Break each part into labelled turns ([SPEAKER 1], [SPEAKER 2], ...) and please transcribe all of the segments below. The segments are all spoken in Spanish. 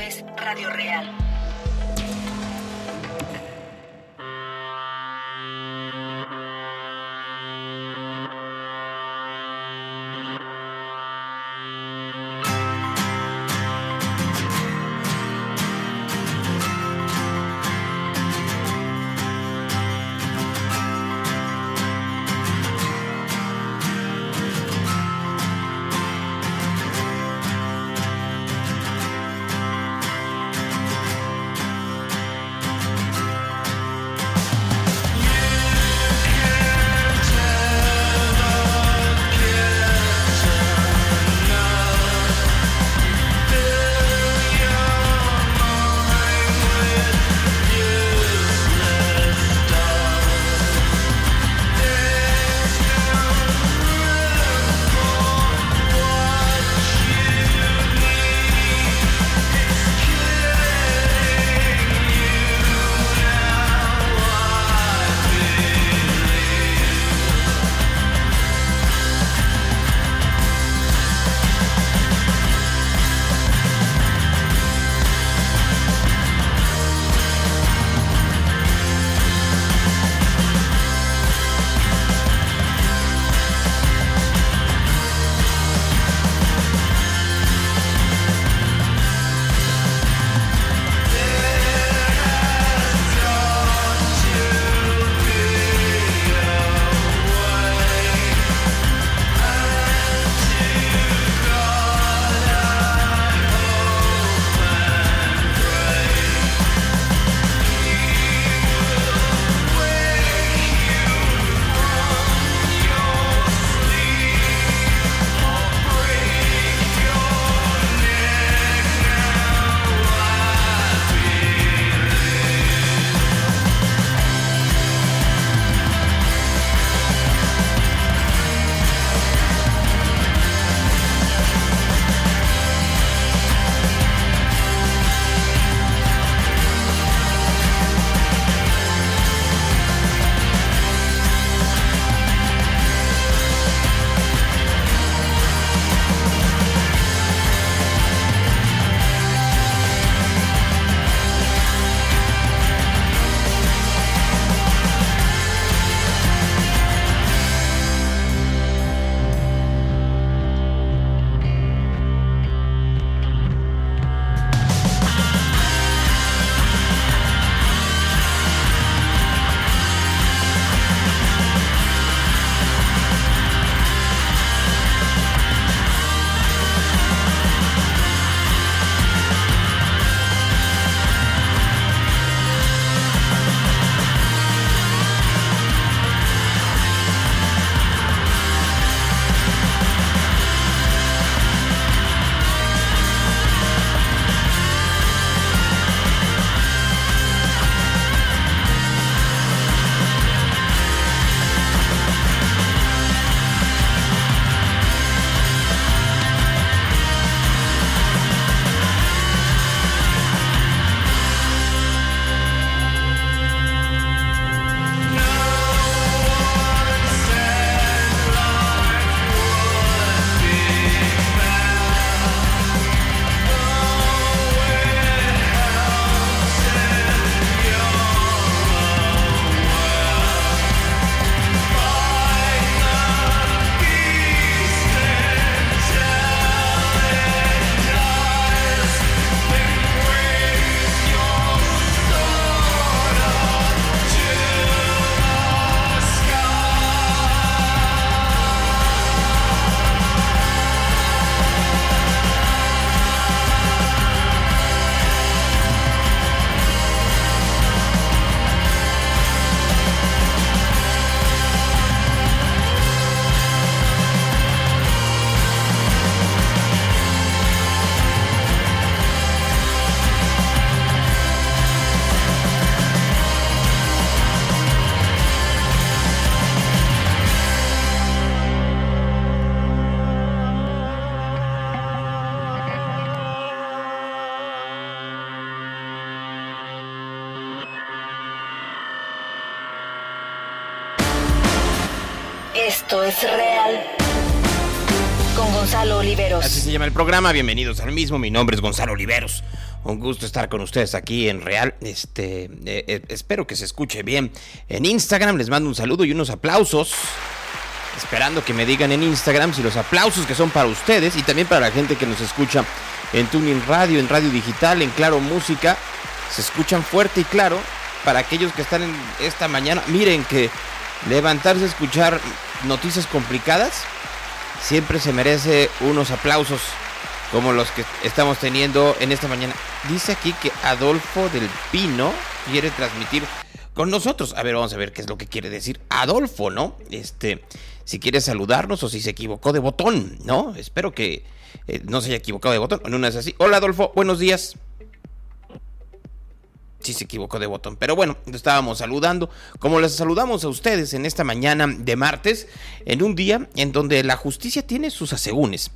[SPEAKER 1] es Radio Real.
[SPEAKER 2] Llama el programa. Bienvenidos al mismo. Mi nombre es Gonzalo Oliveros. Un gusto estar con ustedes aquí en Real. Este, eh, eh, espero que se escuche bien. En Instagram les mando un saludo y unos aplausos. Esperando que me digan en Instagram si los aplausos que son para ustedes y también para la gente que nos escucha en Tuning Radio, en Radio Digital, en Claro Música, se escuchan fuerte y claro. Para aquellos que están en esta mañana, miren que levantarse a escuchar noticias complicadas siempre se merece unos aplausos como los que estamos teniendo en esta mañana. Dice aquí que Adolfo del Pino quiere transmitir con nosotros. A ver, vamos a ver qué es lo que quiere decir Adolfo, ¿no? Este, si quiere saludarnos o si se equivocó de botón, ¿no? Espero que eh, no se haya equivocado de botón. En una es así. Hola Adolfo, buenos días. Sí se equivocó de botón. Pero bueno, estábamos saludando, como les saludamos a ustedes en esta mañana de martes, en un día en donde la justicia tiene sus asegúnes.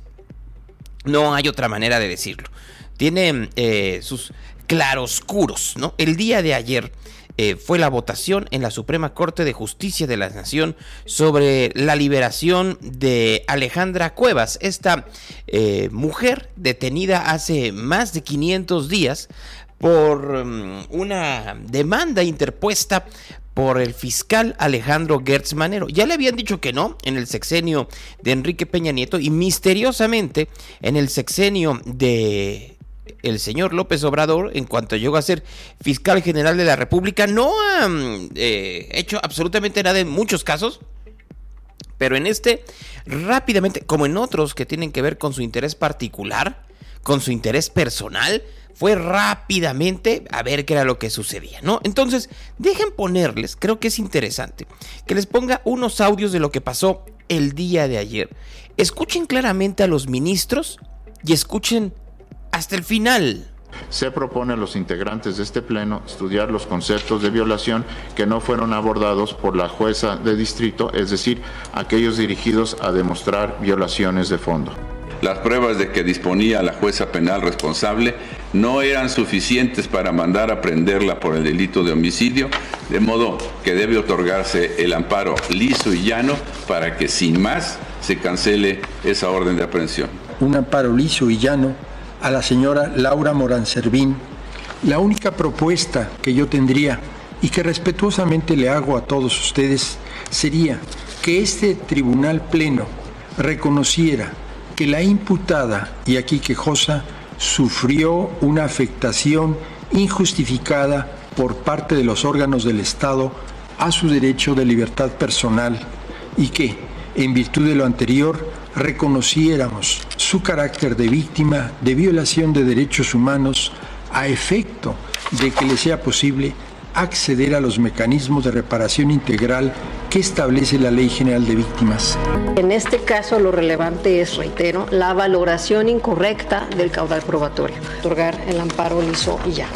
[SPEAKER 2] No hay otra manera de decirlo. Tiene eh, sus claroscuros, ¿no? El día de ayer eh, fue la votación en la Suprema Corte de Justicia de la Nación sobre la liberación de Alejandra Cuevas, esta eh, mujer detenida hace más de 500 días por um, una demanda interpuesta por el fiscal Alejandro Gertz Manero. Ya le habían dicho que no en el sexenio de Enrique Peña Nieto y misteriosamente en el sexenio de el señor López Obrador, en cuanto llegó a ser fiscal general de la República, no ha mm, eh, hecho absolutamente nada en muchos casos. Pero en este, rápidamente, como en otros que tienen que ver con su interés particular, con su interés personal, fue rápidamente a ver qué era lo que sucedía, ¿no? Entonces, dejen ponerles, creo que es interesante, que les ponga unos audios de lo que pasó el día de ayer. Escuchen claramente a los ministros y escuchen hasta el final.
[SPEAKER 3] Se propone a los integrantes de este pleno estudiar los conceptos de violación que no fueron abordados por la jueza de distrito, es decir, aquellos dirigidos a demostrar violaciones de fondo.
[SPEAKER 4] Las pruebas de que disponía la jueza penal responsable no eran suficientes para mandar a prenderla por el delito de homicidio, de modo que debe otorgarse el amparo liso y llano para que sin más se cancele esa orden de aprehensión.
[SPEAKER 5] Un amparo liso y llano a la señora Laura Morán Servín. La única propuesta que yo tendría y que respetuosamente le hago a todos ustedes sería que este tribunal pleno reconociera que la imputada y aquí quejosa sufrió una afectación injustificada por parte de los órganos del Estado a su derecho de libertad personal y que, en virtud de lo anterior, reconociéramos su carácter de víctima de violación de derechos humanos a efecto de que le sea posible acceder a los mecanismos de reparación integral que establece la Ley General de Víctimas.
[SPEAKER 6] En este caso lo relevante es, reitero, la valoración incorrecta del caudal probatorio, otorgar el amparo liso y ya.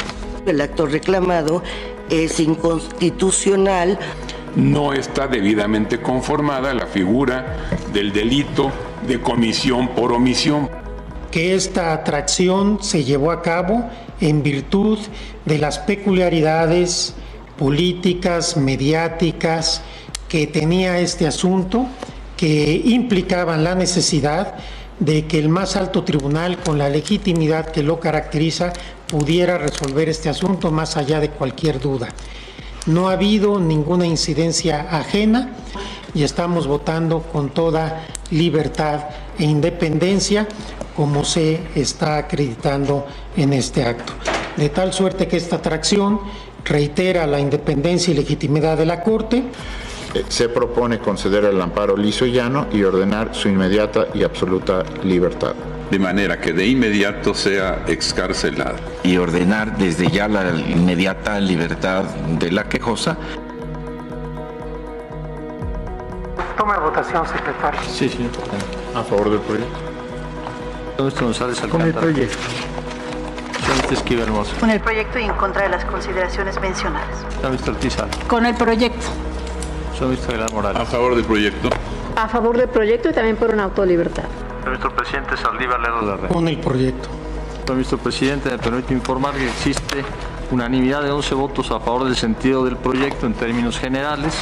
[SPEAKER 7] El acto reclamado es inconstitucional.
[SPEAKER 8] No está debidamente conformada la figura del delito de comisión por omisión.
[SPEAKER 9] Que esta atracción se llevó a cabo en virtud de las peculiaridades políticas, mediáticas que tenía este asunto, que implicaban la necesidad de que el más alto tribunal, con la legitimidad que lo caracteriza, pudiera resolver este asunto más allá de cualquier duda. No ha habido ninguna incidencia ajena y estamos votando con toda libertad e independencia como se está acreditando en este acto. De tal suerte que esta atracción reitera la independencia y legitimidad de la Corte.
[SPEAKER 3] Eh, se propone conceder el amparo liso y llano y ordenar su inmediata y absoluta libertad.
[SPEAKER 4] De manera que de inmediato sea excarcelada.
[SPEAKER 10] Y ordenar desde ya la inmediata libertad de la quejosa
[SPEAKER 9] Toma de votación, secretario.
[SPEAKER 3] Sí, sí. A favor del proyecto.
[SPEAKER 11] González Con el proyecto.
[SPEAKER 12] Esquiva Hermoso. Con el proyecto y en contra de las consideraciones mencionadas.
[SPEAKER 11] Ortiz
[SPEAKER 12] Con el proyecto.
[SPEAKER 11] Visto Aguilar Morales.
[SPEAKER 4] A favor del proyecto.
[SPEAKER 6] A favor del proyecto y también por una autolibertad.
[SPEAKER 11] Visto Presidente Saldívar
[SPEAKER 9] Red. Con el proyecto.
[SPEAKER 11] Visto Presidente, me permito informar que existe unanimidad de 11 votos a favor del sentido del proyecto en términos generales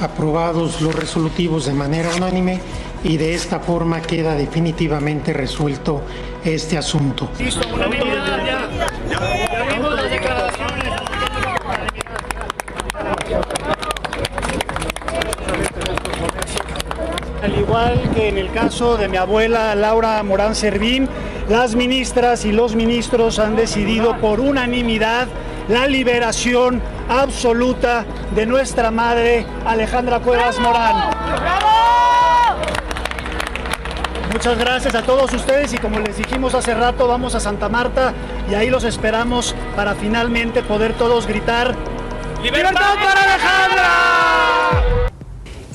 [SPEAKER 9] aprobados los resolutivos de manera unánime y de esta forma queda definitivamente resuelto este asunto.
[SPEAKER 13] Al igual que en el caso de mi abuela Laura Morán Servín, las ministras y los ministros han decidido por unanimidad la liberación absoluta de nuestra madre Alejandra Cuevas Morán. Muchas gracias a todos ustedes y como les dijimos hace rato, vamos a Santa Marta y ahí los esperamos para finalmente poder todos gritar ¡Libertad para Alejandra!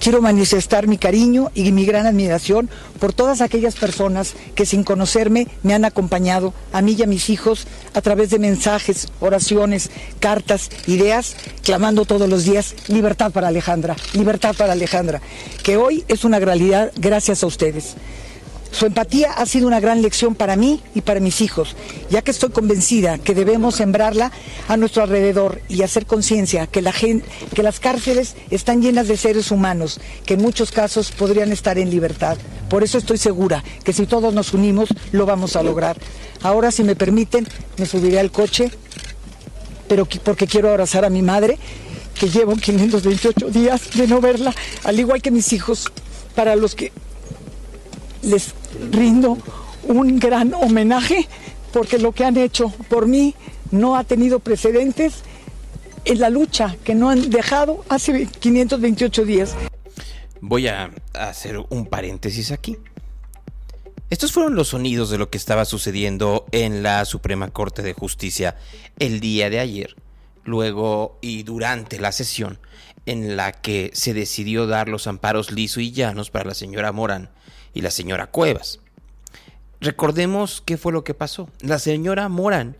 [SPEAKER 14] Quiero manifestar mi cariño y mi gran admiración por todas aquellas personas que sin conocerme me han acompañado, a mí y a mis hijos, a través de mensajes, oraciones, cartas, ideas, clamando todos los días libertad para Alejandra, libertad para Alejandra, que hoy es una realidad gracias a ustedes. Su empatía ha sido una gran lección para mí y para mis hijos, ya que estoy convencida que debemos sembrarla a nuestro alrededor y hacer conciencia que, que las cárceles están llenas de seres humanos que en muchos casos podrían estar en libertad. Por eso estoy segura que si todos nos unimos lo vamos a lograr. Ahora, si me permiten, me subiré al coche, pero porque quiero abrazar a mi madre, que llevo 528 días de no verla, al igual que mis hijos, para los que les rindo un gran homenaje porque lo que han hecho por mí no ha tenido precedentes en la lucha que no han dejado hace 528 días.
[SPEAKER 2] Voy a hacer un paréntesis aquí. Estos fueron los sonidos de lo que estaba sucediendo en la Suprema Corte de Justicia el día de ayer, luego y durante la sesión en la que se decidió dar los amparos liso y llanos para la señora Morán y la señora Cuevas. Recordemos qué fue lo que pasó. La señora Morán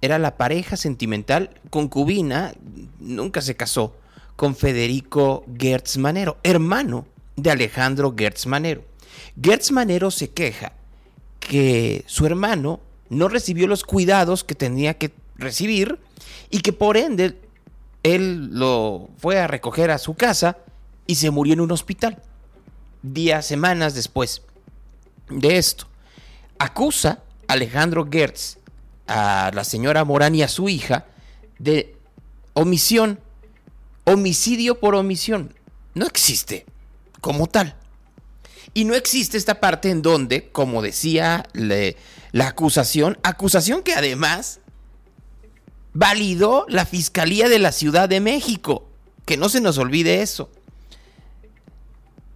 [SPEAKER 2] era la pareja sentimental concubina, nunca se casó, con Federico Gertz Manero, hermano de Alejandro Gertz Manero. Gertz Manero se queja que su hermano no recibió los cuidados que tenía que recibir y que por ende él lo fue a recoger a su casa y se murió en un hospital días, semanas después de esto. Acusa a Alejandro Gertz a la señora Morán y a su hija de omisión, homicidio por omisión. No existe como tal. Y no existe esta parte en donde, como decía la acusación, acusación que además validó la Fiscalía de la Ciudad de México. Que no se nos olvide eso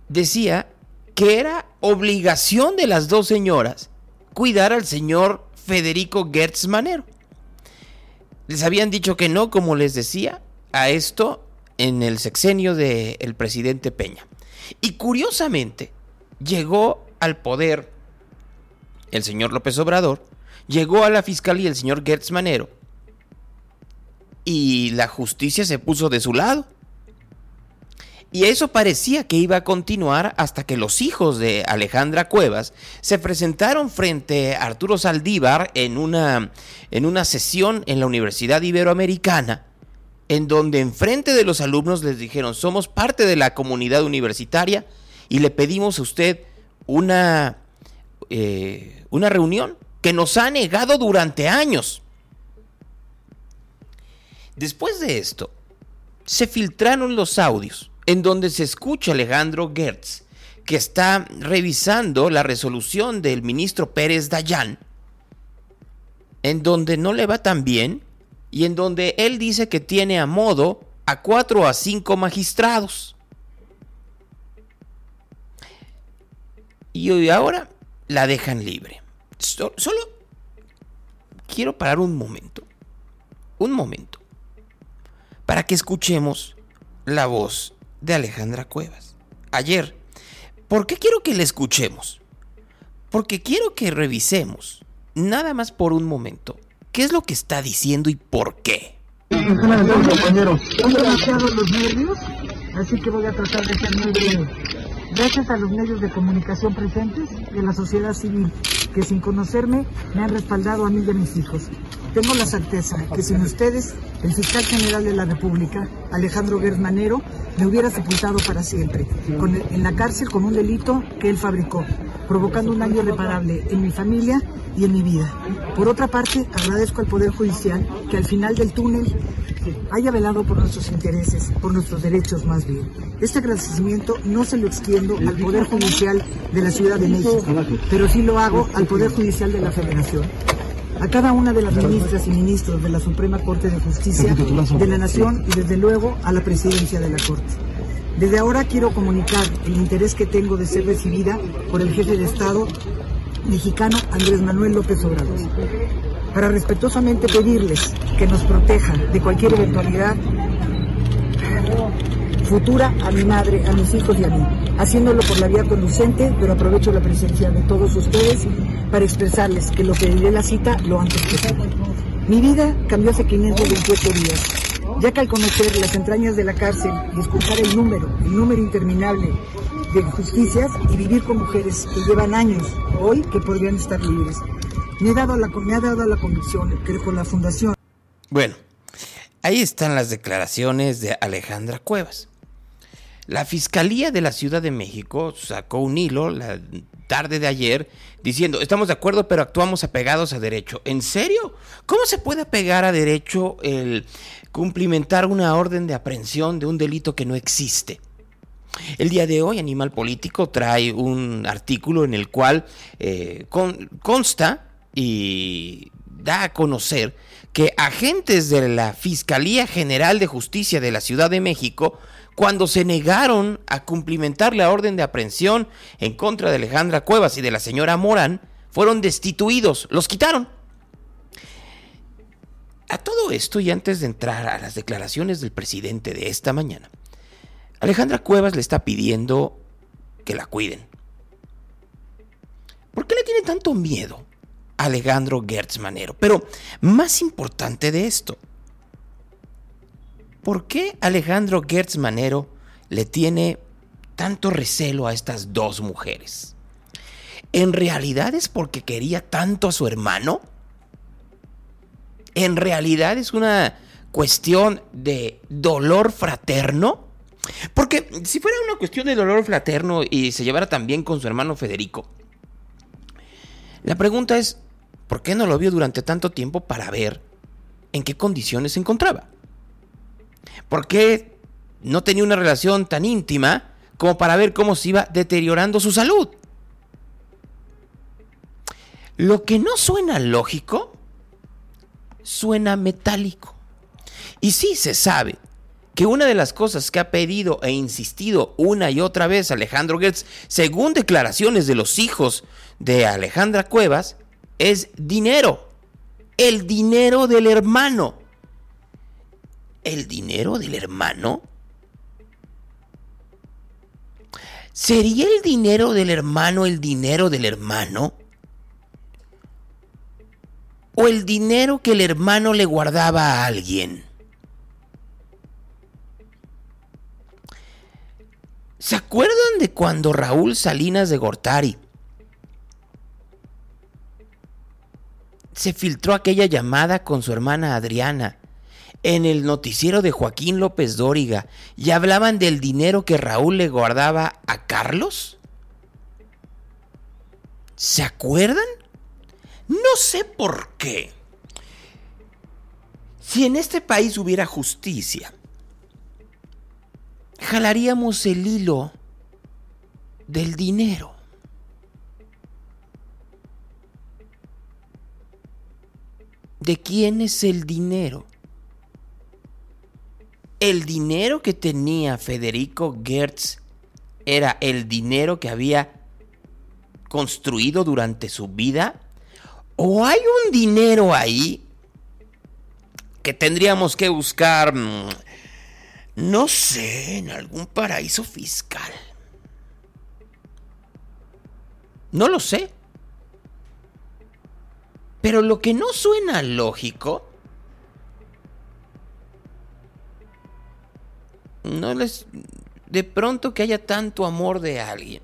[SPEAKER 2] decía que era obligación de las dos señoras cuidar al señor Federico Gertz Manero. Les habían dicho que no, como les decía, a esto en el sexenio del presidente Peña. Y curiosamente, llegó al poder el señor López Obrador, llegó a la fiscalía el señor Gertz Manero, y la justicia se puso de su lado. Y eso parecía que iba a continuar hasta que los hijos de Alejandra Cuevas se presentaron frente a Arturo Saldívar en una, en una sesión en la Universidad Iberoamericana, en donde enfrente de los alumnos les dijeron, somos parte de la comunidad universitaria y le pedimos a usted una, eh, una reunión que nos ha negado durante años. Después de esto, se filtraron los audios en donde se escucha Alejandro Gertz, que está revisando la resolución del ministro Pérez Dayán, en donde no le va tan bien y en donde él dice que tiene a modo a cuatro a cinco magistrados. Y ahora la dejan libre. Solo quiero parar un momento, un momento, para que escuchemos la voz de Alejandra Cuevas. Ayer. ¿Por qué quiero que la escuchemos? Porque quiero que revisemos, nada más por un momento, qué es lo que está diciendo y por qué.
[SPEAKER 15] Gracias a los medios de comunicación presentes de la sociedad civil, que sin conocerme me han respaldado a mí y a mis hijos. Tengo la certeza que sin ustedes, el fiscal general de la República, Alejandro Gertz Manero, me hubiera sepultado para siempre, en la cárcel con un delito que él fabricó, provocando un daño irreparable en mi familia y en mi vida. Por otra parte, agradezco al Poder Judicial que al final del túnel haya velado por nuestros intereses, por nuestros derechos más bien. Este agradecimiento no se lo extiendo al Poder Judicial de la Ciudad de México, pero sí lo hago al Poder Judicial de la Federación. A cada una de las ministras y ministros de la Suprema Corte de Justicia de la Nación y desde luego a la presidencia de la Corte. Desde ahora quiero comunicar el interés que tengo de ser recibida por el jefe de Estado mexicano Andrés Manuel López Obrador para respetuosamente pedirles que nos protejan de cualquier eventualidad futura a mi madre, a mis hijos y a mí, haciéndolo por la vía conducente, pero aprovecho la presencia de todos ustedes para expresarles que lo que diré la cita lo antes posible. Mi vida cambió hace 528 días, ya que al conocer las entrañas de la cárcel y escuchar el número, el número interminable de justicias y vivir con mujeres que llevan años hoy que podrían estar libres, me, he dado la, me ha dado la convicción que con la fundación
[SPEAKER 2] Bueno, ahí están las declaraciones de Alejandra Cuevas. La Fiscalía de la Ciudad de México sacó un hilo la tarde de ayer diciendo, estamos de acuerdo, pero actuamos apegados a derecho. ¿En serio? ¿Cómo se puede apegar a derecho el cumplimentar una orden de aprehensión de un delito que no existe? El día de hoy Animal Político trae un artículo en el cual eh, con- consta y da a conocer que agentes de la Fiscalía General de Justicia de la Ciudad de México, cuando se negaron a cumplimentar la orden de aprehensión en contra de Alejandra Cuevas y de la señora Morán, fueron destituidos, los quitaron. A todo esto y antes de entrar a las declaraciones del presidente de esta mañana, Alejandra Cuevas le está pidiendo que la cuiden. ¿Por qué le tiene tanto miedo Alejandro Gertz Manero? Pero más importante de esto, ¿por qué Alejandro Gertz Manero le tiene tanto recelo a estas dos mujeres? ¿En realidad es porque quería tanto a su hermano? ¿En realidad es una cuestión de dolor fraterno? Porque si fuera una cuestión de dolor fraterno y se llevara también con su hermano Federico, la pregunta es, ¿por qué no lo vio durante tanto tiempo para ver en qué condiciones se encontraba? ¿Por qué no tenía una relación tan íntima como para ver cómo se iba deteriorando su salud? Lo que no suena lógico, suena metálico. Y sí se sabe que una de las cosas que ha pedido e insistido una y otra vez Alejandro Gertz, según declaraciones de los hijos de Alejandra Cuevas, es dinero. El dinero del hermano. ¿El dinero del hermano? ¿Sería el dinero del hermano el dinero del hermano? ¿O el dinero que el hermano le guardaba a alguien? ¿Se acuerdan de cuando Raúl Salinas de Gortari se filtró aquella llamada con su hermana Adriana en el noticiero de Joaquín López Dóriga y hablaban del dinero que Raúl le guardaba a Carlos? ¿Se acuerdan? No sé por qué. Si en este país hubiera justicia, jalaríamos el hilo del dinero. ¿De quién es el dinero? El dinero que tenía Federico Gertz era el dinero que había construido durante su vida. ¿O hay un dinero ahí que tendríamos que buscar, mm, no sé, en algún paraíso fiscal? No lo sé. Pero lo que no suena lógico, no les, de pronto que haya tanto amor de alguien.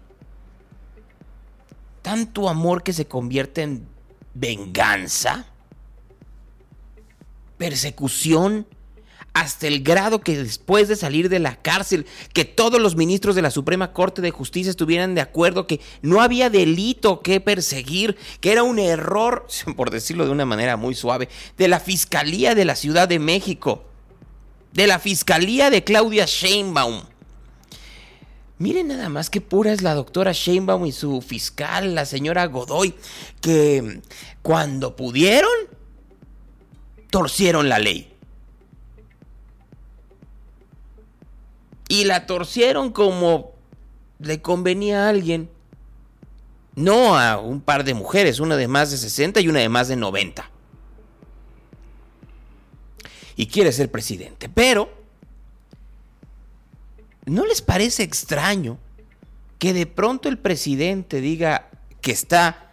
[SPEAKER 2] Tanto amor que se convierte en venganza, persecución, hasta el grado que después de salir de la cárcel, que todos los ministros de la Suprema Corte de Justicia estuvieran de acuerdo que no había delito que perseguir, que era un error, por decirlo de una manera muy suave, de la Fiscalía de la Ciudad de México, de la Fiscalía de Claudia Sheinbaum. Miren nada más qué pura es la doctora Sheinbaum y su fiscal, la señora Godoy, que cuando pudieron, torcieron la ley. Y la torcieron como le convenía a alguien. No a un par de mujeres, una de más de 60 y una de más de 90. Y quiere ser presidente. Pero, ¿no les parece extraño que de pronto el presidente diga que está,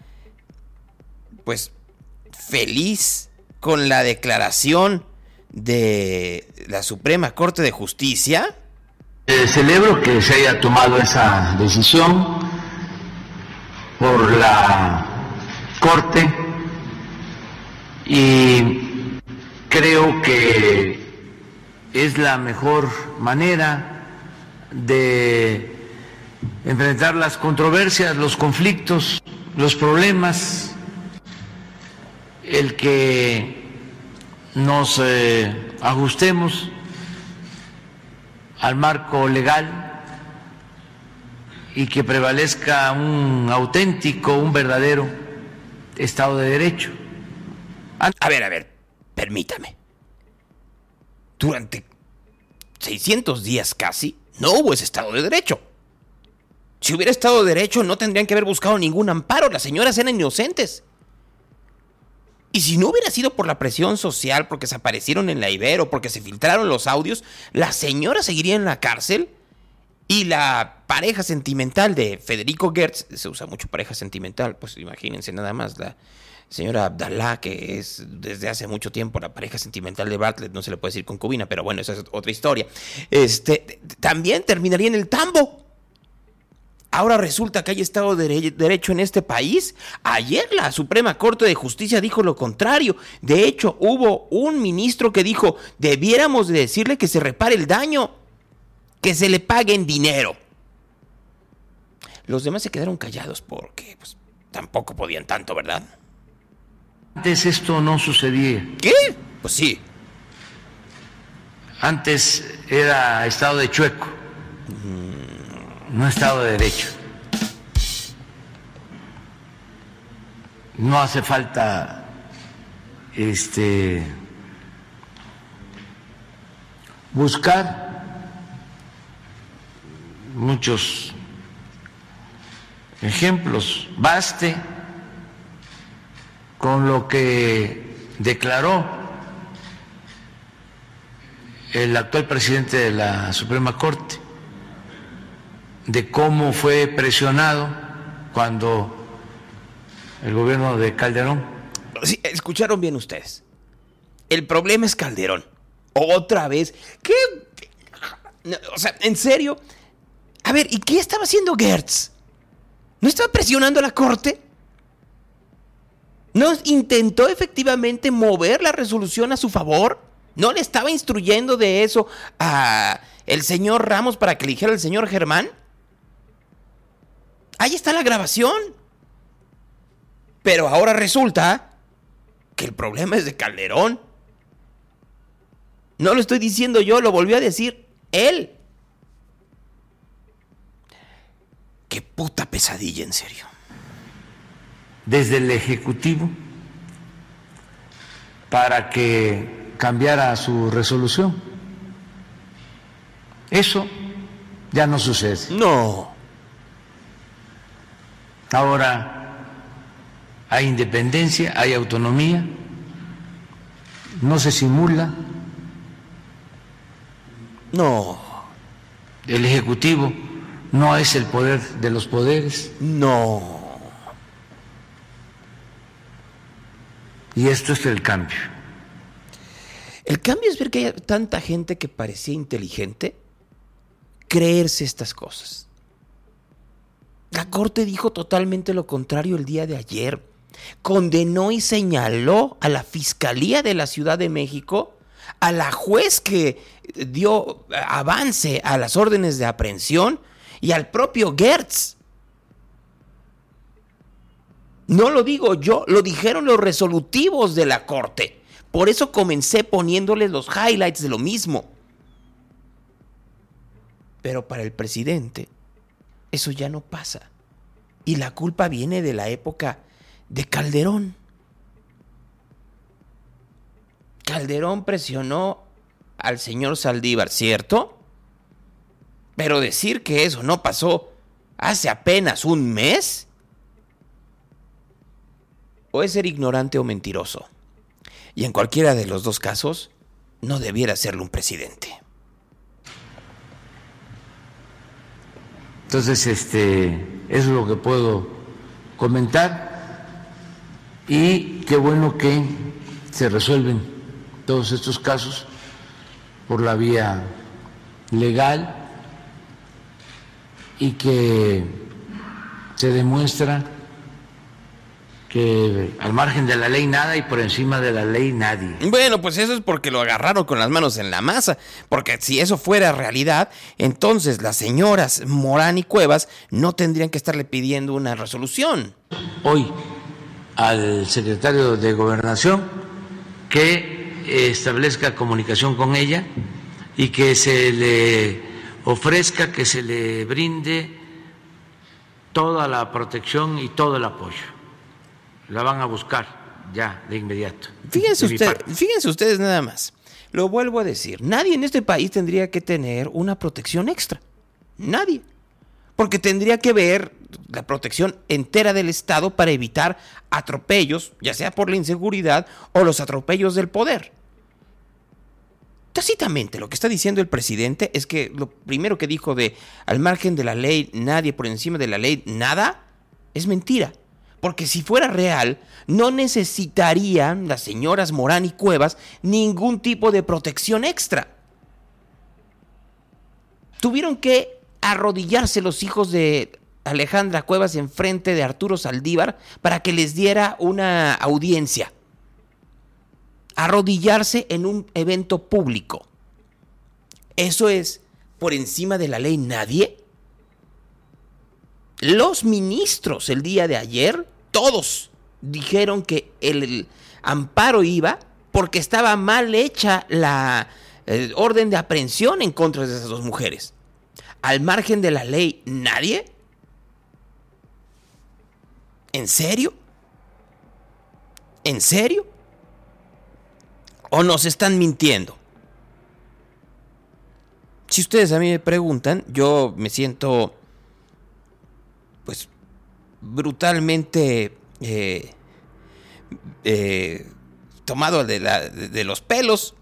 [SPEAKER 2] pues, feliz con la declaración de la Suprema Corte de Justicia?
[SPEAKER 16] Eh, celebro que se haya tomado esa decisión por la Corte y creo que es la mejor manera de enfrentar las controversias, los conflictos, los problemas, el que nos eh, ajustemos al marco legal y que prevalezca un auténtico, un verdadero Estado de Derecho.
[SPEAKER 2] A ver, a ver, permítame. Durante 600 días casi, no hubo ese Estado de Derecho. Si hubiera Estado de Derecho, no tendrían que haber buscado ningún amparo. Las señoras eran inocentes. Y si no hubiera sido por la presión social, porque se aparecieron en la Ibero, porque se filtraron los audios, la señora seguiría en la cárcel y la pareja sentimental de Federico Gertz, se usa mucho pareja sentimental, pues imagínense nada más, la señora Abdalá, que es desde hace mucho tiempo la pareja sentimental de Bartlett, no se le puede decir concubina, pero bueno, esa es otra historia. Este, también terminaría en el tambo. Ahora resulta que hay Estado de Derecho en este país. Ayer la Suprema Corte de Justicia dijo lo contrario. De hecho, hubo un ministro que dijo, debiéramos decirle que se repare el daño, que se le pague en dinero. Los demás se quedaron callados porque pues, tampoco podían tanto, ¿verdad?
[SPEAKER 16] Antes esto no sucedía.
[SPEAKER 2] ¿Qué? Pues sí.
[SPEAKER 16] Antes era estado de chueco no Estado de Derecho. No hace falta este buscar muchos ejemplos. Baste con lo que declaró el actual presidente de la Suprema Corte de cómo fue presionado cuando el gobierno de Calderón.
[SPEAKER 2] Escucharon bien ustedes. El problema es Calderón. Otra vez. ¿Qué? O sea, en serio. A ver, ¿y qué estaba haciendo Gertz? ¿No estaba presionando a la corte? ¿No intentó efectivamente mover la resolución a su favor? ¿No le estaba instruyendo de eso a el señor Ramos para que eligiera al señor Germán? Ahí está la grabación. Pero ahora resulta que el problema es de Calderón. No lo estoy diciendo yo, lo volvió a decir él. Qué puta pesadilla, en serio.
[SPEAKER 16] Desde el Ejecutivo para que cambiara su resolución. Eso ya no sucede.
[SPEAKER 2] No.
[SPEAKER 16] Ahora hay independencia, hay autonomía, no se simula.
[SPEAKER 2] No.
[SPEAKER 16] El Ejecutivo no es el poder de los poderes.
[SPEAKER 2] No.
[SPEAKER 16] Y esto es el cambio.
[SPEAKER 2] El cambio es ver que hay tanta gente que parecía inteligente creerse estas cosas. La Corte dijo totalmente lo contrario el día de ayer. Condenó y señaló a la Fiscalía de la Ciudad de México, a la juez que dio avance a las órdenes de aprehensión y al propio Gertz. No lo digo yo, lo dijeron los resolutivos de la Corte. Por eso comencé poniéndoles los highlights de lo mismo. Pero para el presidente, eso ya no pasa. Y la culpa viene de la época de Calderón. Calderón presionó al señor Saldívar, ¿cierto? Pero decir que eso no pasó hace apenas un mes, o es ser ignorante o mentiroso. Y en cualquiera de los dos casos, no debiera serlo un presidente.
[SPEAKER 16] Entonces, este, eso es lo que puedo comentar. Y qué bueno que se resuelven todos estos casos por la vía legal y que se demuestra que al margen de la ley nada y por encima de la ley nadie.
[SPEAKER 2] Bueno, pues eso es porque lo agarraron con las manos en la masa, porque si eso fuera realidad, entonces las señoras Morán y Cuevas no tendrían que estarle pidiendo una resolución.
[SPEAKER 16] Hoy al secretario de Gobernación que establezca comunicación con ella y que se le ofrezca, que se le brinde toda la protección y todo el apoyo la van a buscar ya de inmediato.
[SPEAKER 2] Fíjense, fíjense ustedes nada más. Lo vuelvo a decir, nadie en este país tendría que tener una protección extra. Nadie. Porque tendría que ver la protección entera del Estado para evitar atropellos, ya sea por la inseguridad o los atropellos del poder. Tácitamente lo que está diciendo el presidente es que lo primero que dijo de al margen de la ley, nadie por encima de la ley, nada, es mentira. Porque si fuera real, no necesitarían las señoras Morán y Cuevas ningún tipo de protección extra. Tuvieron que arrodillarse los hijos de Alejandra Cuevas en frente de Arturo Saldívar para que les diera una audiencia. Arrodillarse en un evento público. ¿Eso es por encima de la ley nadie? Los ministros el día de ayer, todos dijeron que el, amparo iba porque estaba mal hecha la eh, orden de aprehensión en contra de esas dos mujeres. Al margen de la ley, nadie. ¿En serio? ¿En serio? ¿O nos están mintiendo? Si ustedes a mí me preguntan, yo me siento brutalmente eh, eh, tomado de, de los pelos,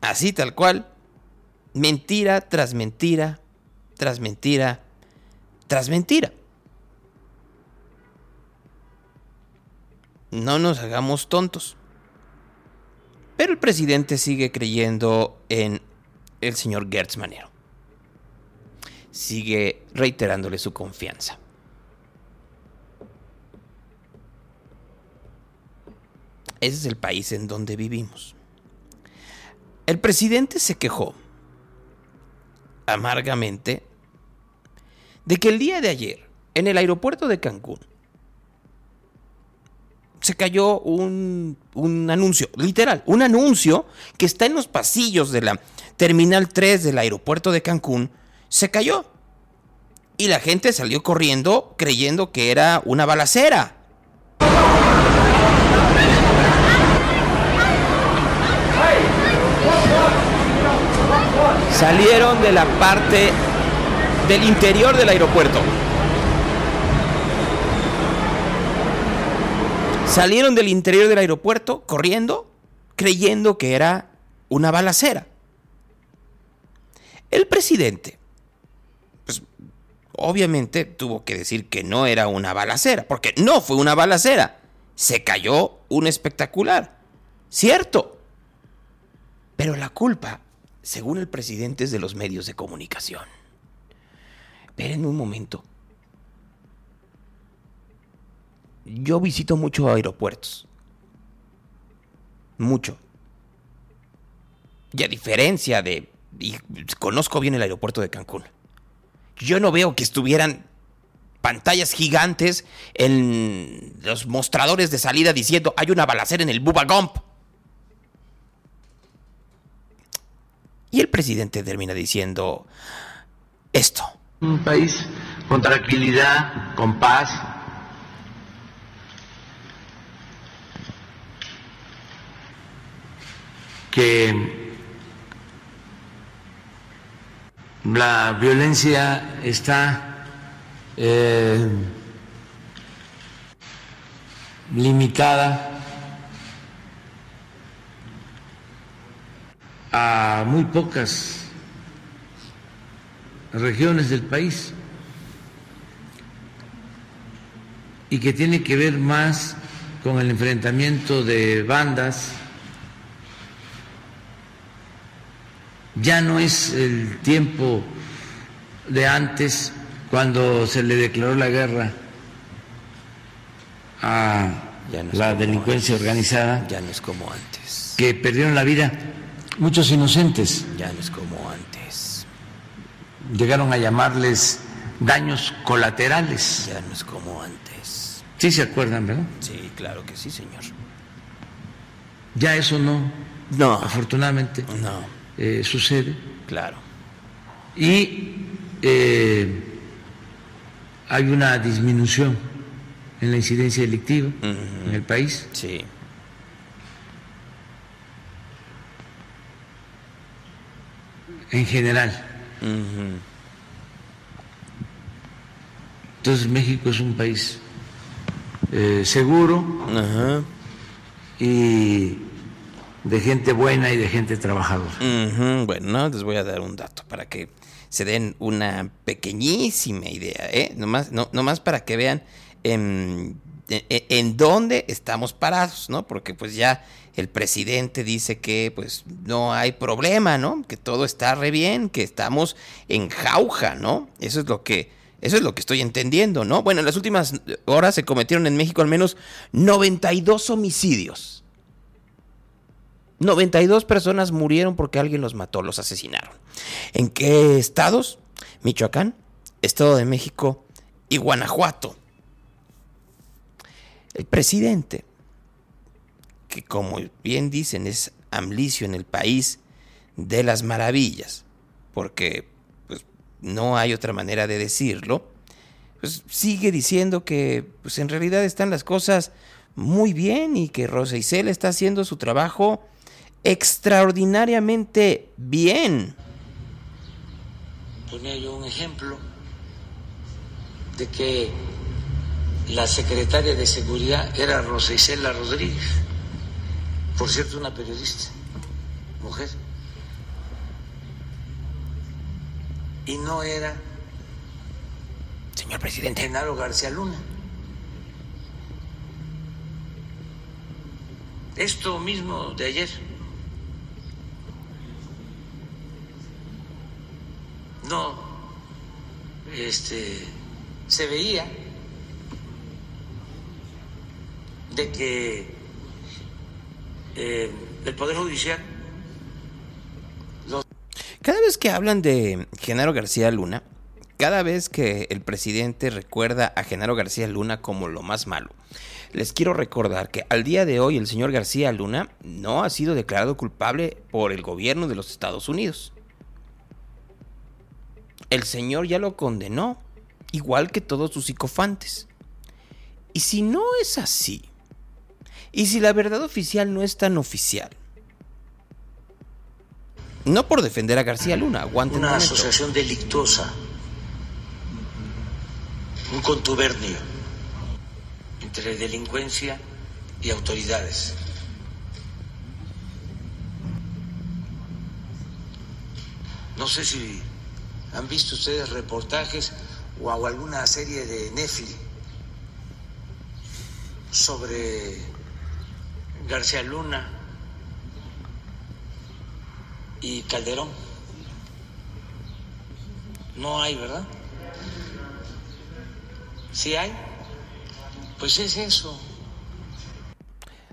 [SPEAKER 2] así tal cual, mentira tras mentira, tras mentira, tras mentira. No nos hagamos tontos. Pero el presidente sigue creyendo en el señor Gertz Manero. Sigue reiterándole su confianza. Ese es el país en donde vivimos. El presidente se quejó amargamente de que el día de ayer, en el aeropuerto de Cancún, se cayó un, anuncio, literal, un anuncio que está en los pasillos de la Terminal 3 del aeropuerto de Cancún, se cayó. Y la gente salió corriendo creyendo que era una balacera. Salieron de la parte del interior del aeropuerto. Salieron del interior del aeropuerto corriendo, creyendo que era una balacera. El presidente, pues obviamente tuvo que decir que no era una balacera, porque no fue una balacera. Se cayó un espectacular. Cierto. Pero la culpa según el presidente, es de los medios de comunicación. Esperen un momento. Yo visito muchos aeropuertos. Mucho. Y a diferencia de... Y conozco bien el aeropuerto de Cancún. Yo no veo que estuvieran pantallas gigantes en los mostradores de salida diciendo hay una balacera en el Bubba Y el presidente termina diciendo esto.
[SPEAKER 16] Un país con tranquilidad, con paz, que la violencia está eh, limitada a muy pocas regiones del país y que tiene que ver más con el enfrentamiento de bandas. Ya no es el tiempo de antes cuando se le declaró la guerra a la delincuencia organizada.
[SPEAKER 2] Ya no es como antes.
[SPEAKER 16] Que perdieron la vida muchos inocentes.
[SPEAKER 2] Ya no es como antes.
[SPEAKER 16] Llegaron a llamarles daños colaterales.
[SPEAKER 2] Ya no es como antes.
[SPEAKER 16] Sí se acuerdan, ¿verdad?
[SPEAKER 2] Sí, claro que sí, señor.
[SPEAKER 16] Ya eso no.
[SPEAKER 2] No.
[SPEAKER 16] Afortunadamente.
[SPEAKER 2] No.
[SPEAKER 16] Eh, sucede.
[SPEAKER 2] Claro.
[SPEAKER 16] Y eh, hay una disminución en la incidencia delictiva en el país.
[SPEAKER 2] Sí.
[SPEAKER 16] En general. Entonces México es un país eh, seguro y de gente buena y de gente trabajadora.
[SPEAKER 2] Bueno, les voy a dar un dato para que se den una pequeñísima idea, ¿eh? Nomás, no, nomás para que vean en, en- en dónde estamos parados, ¿no? Porque pues ya el presidente dice que pues no hay problema, ¿no? Que todo está re bien, que estamos en jauja, ¿no? Eso es lo que... Eso es lo que estoy entendiendo, ¿no? Bueno, en las últimas horas se cometieron en México al menos 92 homicidios. 92 personas murieron porque alguien los mató, los asesinaron. ¿En qué estados? Michoacán, Estado de México y Guanajuato. El presidente, que como bien dicen es amlicio en el país de las maravillas, porque pues, no hay otra manera de decirlo, pues sigue diciendo que pues, en realidad están las cosas muy bien y que Rosa Isela está haciendo su trabajo extraordinariamente bien.
[SPEAKER 16] Ponía yo un ejemplo de que la secretaria de Seguridad era Rosa Isela Rodríguez, por cierto, una periodista, mujer. Y no era
[SPEAKER 2] Señor presidente.
[SPEAKER 16] Genaro García Luna. Esto mismo de ayer. No, este, se veía de que eh, el Poder Judicial
[SPEAKER 2] Cada vez que hablan de Genaro García Luna, cada vez que el presidente recuerda a Genaro García Luna como lo más malo, les quiero recordar que al día de hoy el señor García Luna no ha sido declarado culpable por el gobierno de los Estados Unidos. El señor ya lo condenó, igual que todos sus psicofantes. Y si no es así, y si la verdad oficial no es tan oficial, no por defender a García Luna, aguanten un
[SPEAKER 16] una asociación delictuosa, un contubernio entre delincuencia y autoridades. No sé si han visto ustedes reportajes o o alguna serie de Netflix sobre García Luna y Calderón. No hay, ¿verdad? Si hay, pues es eso.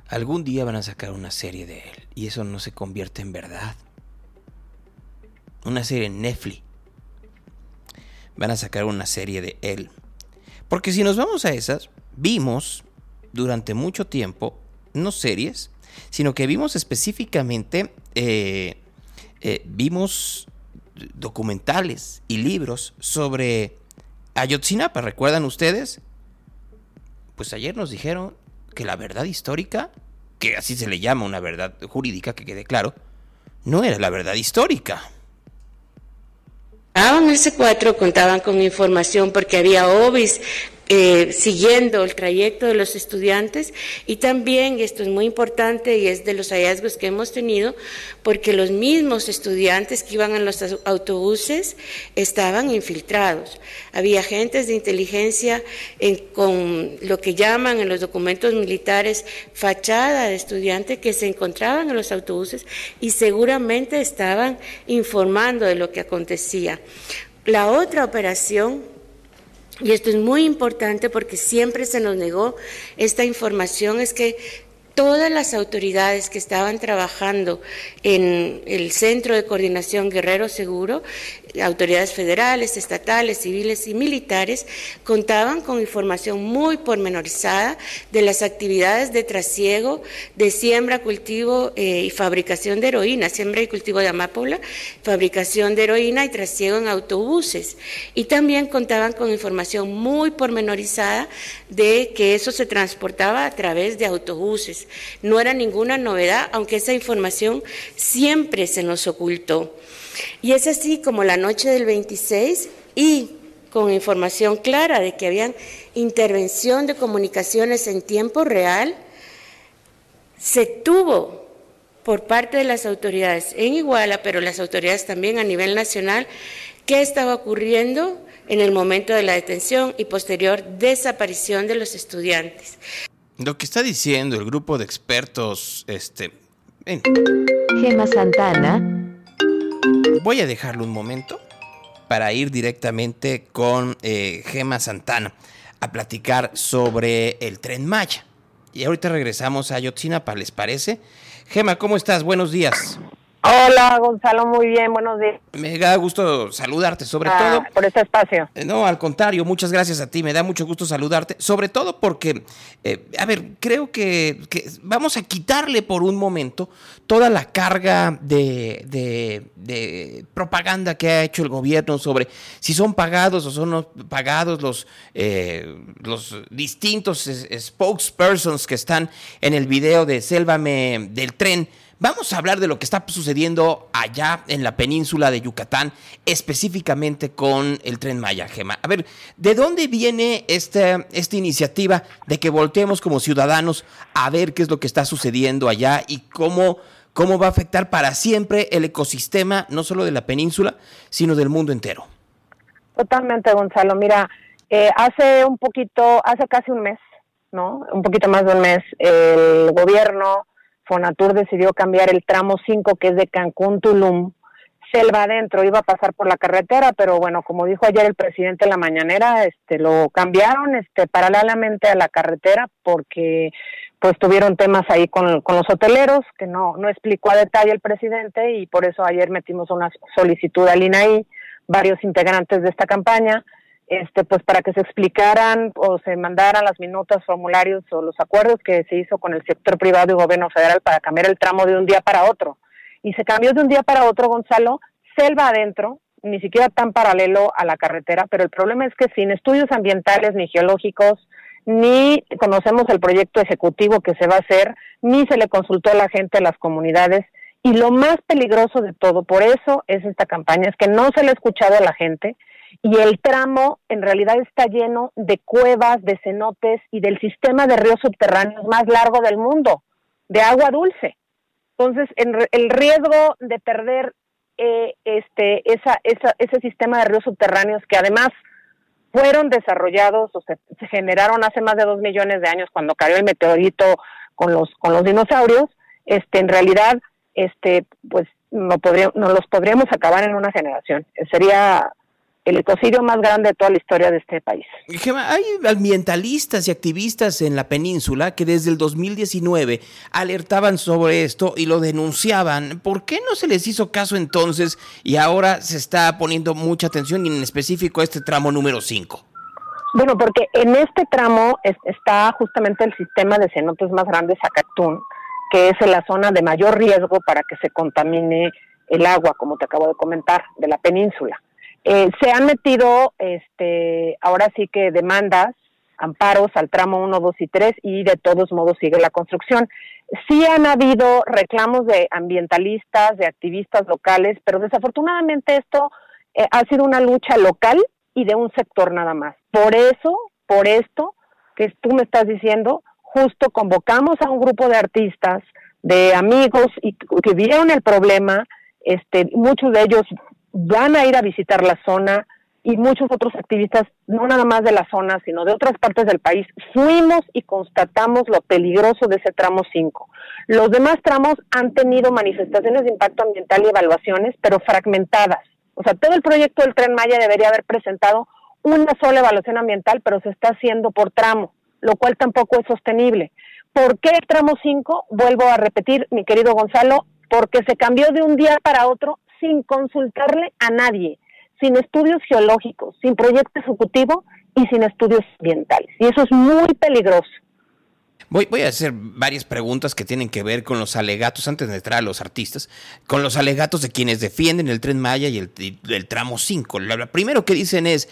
[SPEAKER 2] Algún día van a sacar una serie de él y eso no se convierte en verdad. Una serie en Netflix. Van a sacar una serie de él. Porque si nos vamos a esas, vimos durante mucho tiempo, no series, sino que vimos específicamente, eh, eh, vimos documentales y libros sobre Ayotzinapa, ¿recuerdan ustedes? Pues ayer nos dijeron que la verdad histórica, que así se le llama una verdad jurídica, que quede claro, no era la verdad histórica.
[SPEAKER 17] En el C4 contaban con información porque había OBIs eh, siguiendo el trayecto de los estudiantes y también, esto es muy importante y es de los hallazgos que hemos tenido, porque los mismos estudiantes que iban en los autobuses estaban infiltrados. Había agentes de inteligencia con lo que llaman en los documentos militares fachada de estudiantes que se encontraban en los autobuses y seguramente estaban informando de lo que acontecía. La otra operación y esto es muy importante porque siempre se nos negó esta información, es que todas las autoridades que estaban trabajando en el Centro de Coordinación Guerrero Seguro autoridades federales, estatales, civiles y militares contaban con información muy pormenorizada de las actividades de trasiego, de siembra, cultivo eh, y fabricación de heroína, siembra y cultivo de amapola, fabricación de heroína y trasiego en autobuses. Y también contaban con información muy pormenorizada de que eso se transportaba a través de autobuses. No era ninguna novedad, aunque esa información siempre se nos ocultó. Y es así como la noche del 26 y con información clara de que habían intervención de comunicaciones en tiempo real, se tuvo por parte de las autoridades en Iguala, pero las autoridades también a nivel nacional, qué estaba ocurriendo en el momento de la detención y posterior desaparición de los estudiantes.
[SPEAKER 2] Lo que está diciendo el grupo de expertos, este...
[SPEAKER 1] Gema Santana
[SPEAKER 2] Voy a dejarlo un momento para ir directamente con eh, Gema Santana a platicar sobre el tren Maya. Y ahorita regresamos a Yotzinapa, ¿les parece? Gema, ¿cómo estás? Buenos días.
[SPEAKER 18] Hola, Gonzalo, muy bien, buenos días.
[SPEAKER 2] Me da gusto saludarte, sobre
[SPEAKER 18] ah,
[SPEAKER 2] todo.
[SPEAKER 18] Por este espacio.
[SPEAKER 2] Eh, no, al contrario, muchas gracias a ti, me da mucho gusto saludarte, sobre todo porque, eh, a ver, creo que, vamos a quitarle por un momento toda la carga de, de, propaganda que ha hecho el gobierno sobre si son pagados o son no pagados los, eh, los distintos spokespersons que están en el video de Sélvame del tren. Vamos a hablar de lo que está sucediendo allá en la península de Yucatán, específicamente con el tren Maya, Gema. A ver, ¿de dónde viene esta, esta iniciativa de que volteemos como ciudadanos a ver qué es lo que está sucediendo allá y cómo, cómo va a afectar para siempre el ecosistema, no solo de la península, sino del mundo entero?
[SPEAKER 18] Totalmente, Gonzalo. Mira, eh, hace un poquito, hace casi un mes, ¿no? Un poquito más de un mes, el gobierno Fonatur decidió cambiar el tramo 5 que es de Cancún Tulum selva adentro, iba a pasar por la carretera, pero bueno, como dijo ayer el presidente en la mañanera, este lo cambiaron este paralelamente a la carretera porque pues tuvieron temas ahí con, con los hoteleros que no no explicó a detalle el presidente y por eso ayer metimos una solicitud al INAI, varios integrantes de esta campaña este, pues para que se explicaran o se mandaran las minutas, formularios o los acuerdos que se hizo con el sector privado y gobierno federal para cambiar el tramo de un día para otro. Y se cambió de un día para otro, Gonzalo, selva adentro, ni siquiera tan paralelo a la carretera, pero el problema es que sin estudios ambientales ni geológicos, ni conocemos el proyecto ejecutivo que se va a hacer, ni se le consultó a la gente, a las comunidades, y lo más peligroso de todo, por eso es esta campaña, es que no se le ha escuchado a la gente, y el tramo en realidad está lleno de cuevas, de cenotes y del sistema de ríos subterráneos más largo del mundo, de agua dulce. Entonces, el riesgo de perder eh, este, esa, ese sistema de ríos subterráneos que además fueron desarrollados o se, generaron hace más de dos millones de años cuando cayó el meteorito con los, con los dinosaurios, este, en realidad, este, pues no, podría, no los podríamos acabar en una generación. Sería el ecocidio más grande de toda la historia de este país.
[SPEAKER 2] hay ambientalistas y activistas en la península que desde el 2019 alertaban sobre esto y lo denunciaban. ¿Por qué no se les hizo caso entonces y ahora se está poniendo mucha atención y en específico este tramo número 5?
[SPEAKER 18] Bueno, porque en este tramo está justamente el sistema de cenotes más grande, Zacatún, que es la zona de mayor riesgo para que se contamine el agua, como te acabo de comentar, de la península. Eh, se han metido, este, ahora sí que demandas, amparos al tramo 1, 2 y 3 y de todos modos sigue la construcción. Sí han habido reclamos de ambientalistas, de activistas locales, pero desafortunadamente esto eh, ha sido una lucha local y de un sector nada más. Por eso, por esto que tú me estás diciendo, justo convocamos a un grupo de artistas, de amigos y que vieron el problema, este, muchos de ellos van a ir a visitar la zona y muchos otros activistas, no nada más de la zona, sino de otras partes del país, fuimos y constatamos lo peligroso de ese tramo 5. Los demás tramos han tenido manifestaciones de impacto ambiental y evaluaciones, pero fragmentadas. O sea, todo el proyecto del tren Maya debería haber presentado una sola evaluación ambiental, pero se está haciendo por tramo, lo cual tampoco es sostenible. ¿Por qué el tramo 5? Vuelvo a repetir, mi querido Gonzalo, porque se cambió de un día para otro sin consultarle a nadie, sin estudios geológicos, sin proyecto ejecutivo y sin estudios ambientales. Y eso es muy peligroso.
[SPEAKER 2] Voy, voy, a hacer varias preguntas que tienen que ver con los alegatos, antes de entrar a los artistas, con los alegatos de quienes defienden el tren Maya y el, tramo 5. Lo primero que dicen es,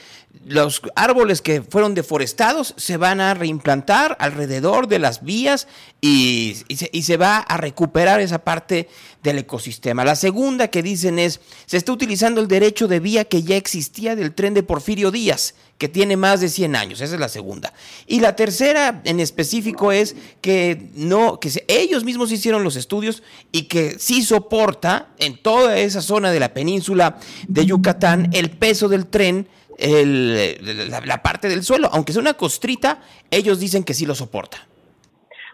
[SPEAKER 2] los árboles que fueron deforestados se van a reimplantar alrededor de las vías y, se, y se va a recuperar esa parte del ecosistema. La segunda que dicen es, se está utilizando el derecho de vía que ya existía del tren de Porfirio Díaz que tiene más de 100 años, esa es la segunda. Y la tercera en específico es que no que ellos mismos hicieron los estudios y que sí soporta en toda esa zona de la península de Yucatán el peso del tren la, parte del suelo, aunque sea una costrita, ellos dicen que sí lo soporta.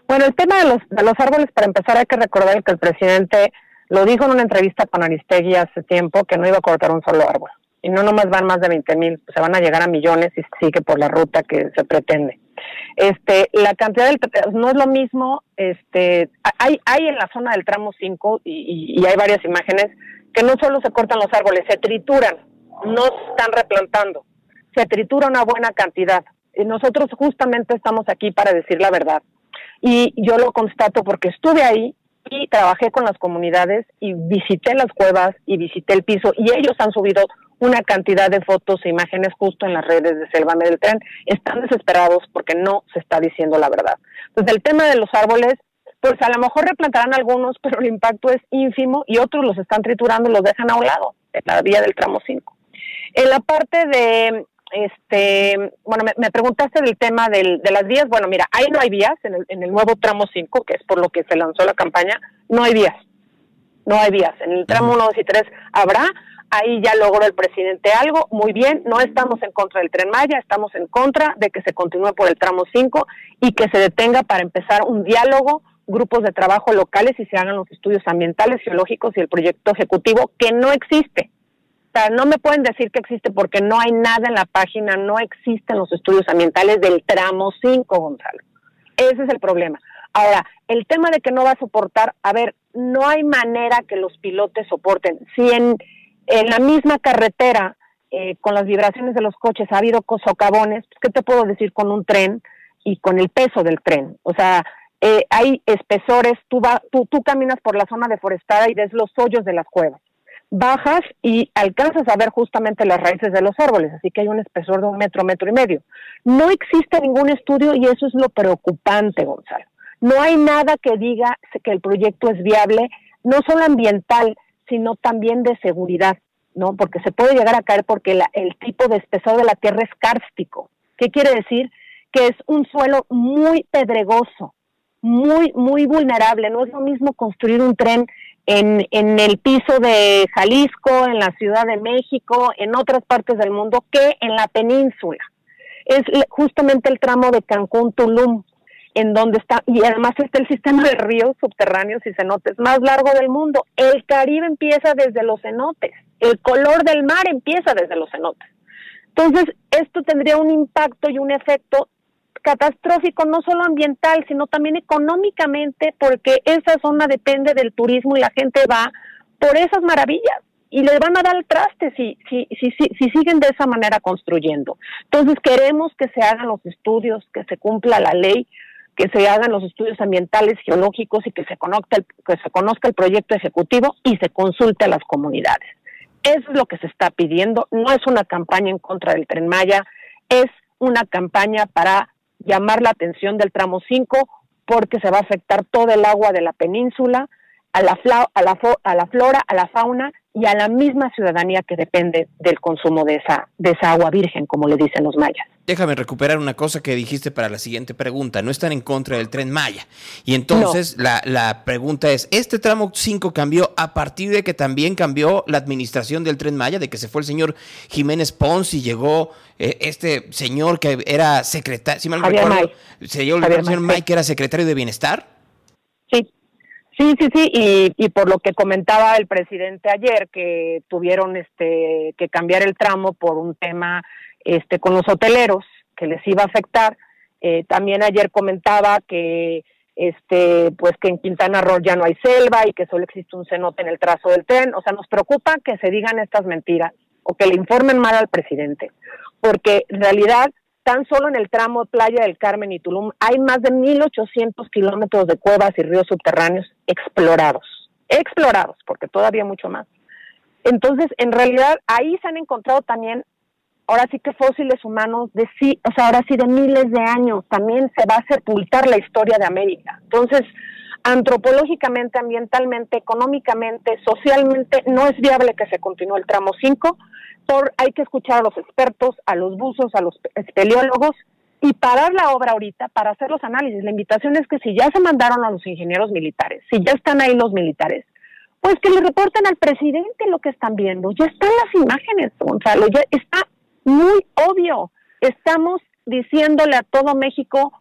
[SPEAKER 18] Bueno, el tema de los, de los árboles, para empezar, hay que recordar que el presidente lo dijo en una entrevista con Aristegui hace tiempo que no iba a cortar un solo árbol y no nomás van más de 20 mil, se van a llegar a millones y sigue por la ruta que se pretende. Este, la cantidad del no es lo mismo, este, hay, hay en la zona del tramo 5 y, y, hay varias imágenes que no solo se cortan los árboles, se trituran, no se están replantando, se tritura una buena cantidad. Y nosotros justamente estamos aquí para decir la verdad. Y yo lo constato porque estuve ahí y trabajé con las comunidades y visité las cuevas y visité el piso y ellos han subido una cantidad de fotos e imágenes justo en las redes de Selva del Tren. Están desesperados porque no se está diciendo la verdad. Entonces, el tema de los árboles, pues a lo mejor replantarán algunos, pero el impacto es ínfimo y otros los están triturando y los dejan a un lado, en la vía del tramo 5. En la parte de, este, bueno, me, preguntaste del tema del, de las vías. Bueno, mira, ahí no hay vías en el, en el nuevo tramo 5, que es por lo que se lanzó la campaña, no hay vías. No hay vías. En el tramo 1, 2 y 3 habrá, Ahí ya logró el presidente algo, muy bien, no estamos en contra del tren Maya, estamos en contra de que se continúe por el tramo 5 y que se detenga para empezar un diálogo, grupos de trabajo locales y se hagan los estudios ambientales, geológicos y el proyecto ejecutivo que no existe. O sea, no me pueden decir que existe porque no hay nada en la página, no existen los estudios ambientales del tramo 5, Gonzalo. Ese es el problema. Ahora, el tema de que no va a soportar, a ver, no hay manera que los pilotes soporten. Si en en la misma carretera, eh, con las vibraciones de los coches, ha habido socavones, pues, ¿qué te puedo decir con un tren y con el peso del tren? O sea, eh, hay espesores, tú, va, tú, tú caminas por la zona deforestada y ves los hoyos de las cuevas. Bajas y alcanzas a ver justamente las raíces de los árboles, así que hay un espesor de un metro, metro y medio. No existe ningún estudio y eso es lo preocupante, Gonzalo. No hay nada que diga que el proyecto es viable, no solo ambiental, sino también de seguridad, ¿no? Porque se puede llegar a caer porque el tipo de espesor de la tierra es kárstico. ¿Qué quiere decir? Que es un suelo muy pedregoso, muy, muy vulnerable. No es lo mismo construir un tren en, en el piso de Jalisco, en la Ciudad de México, en otras partes del mundo, que en la península. Es justamente el tramo de Cancún-Tulum en donde está, y además está el sistema de ríos subterráneos y cenotes más largo del mundo. El Caribe empieza desde los cenotes, el color del mar empieza desde los cenotes. Entonces, esto tendría un impacto y un efecto catastrófico no solo ambiental, sino también económicamente, porque esa zona depende del turismo y la gente va por esas maravillas y le van a dar el traste si, si, si, si, siguen de esa manera construyendo. Entonces queremos que se hagan los estudios, que se cumpla la ley, que se hagan los estudios ambientales, geológicos y que se conozca el, que se conozca el proyecto ejecutivo y se consulte a las comunidades. Eso es lo que se está pidiendo. No es una campaña en contra del tren Maya, es una campaña para llamar la atención del tramo 5 porque se va a afectar todo el agua de la península, a la, a la, a la flora, a la fauna y a la misma ciudadanía que depende del consumo de esa, de esa agua virgen, como le dicen los mayas.
[SPEAKER 2] Déjame recuperar una cosa que dijiste para la siguiente pregunta. No están en contra del tren Maya. Y entonces la, la, pregunta es, ¿este tramo 5 cambió a partir de que también cambió la administración del tren Maya, de que se fue el señor Jiménez Pons y llegó eh, este señor que era secretario, si mal recuerdo, se el señor May, que era secretario de Bienestar?
[SPEAKER 18] Sí, Sí, sí, sí, y, y por lo que comentaba el presidente ayer, que tuvieron este que cambiar el tramo por un tema este con los hoteleros que les iba a afectar. Eh, también ayer comentaba que este pues que en Quintana Roo ya no hay selva y que solo existe un cenote en el trazo del tren. O sea, nos preocupa que se digan estas mentiras o que le informen mal al presidente, porque en realidad Tan solo en el tramo Playa del Carmen y Tulum hay más de 1.800 kilómetros de cuevas y ríos subterráneos explorados. Explorados, porque todavía mucho más. Entonces, en realidad, ahí se han encontrado también, ahora sí que fósiles humanos de sí, o sea, ahora sí de miles de años. También se va a sepultar la historia de América. Entonces, antropológicamente, ambientalmente, económicamente, socialmente, no es viable que se continúe el tramo 5 hay que escuchar a los expertos, a los buzos, a los espeleólogos y parar la obra ahorita para hacer los análisis. La invitación es que si ya se mandaron a los ingenieros militares, si ya están ahí los militares, pues que le reporten al presidente lo que están viendo. Ya están las imágenes, Gonzalo, ya está muy obvio. Estamos diciéndole a todo México,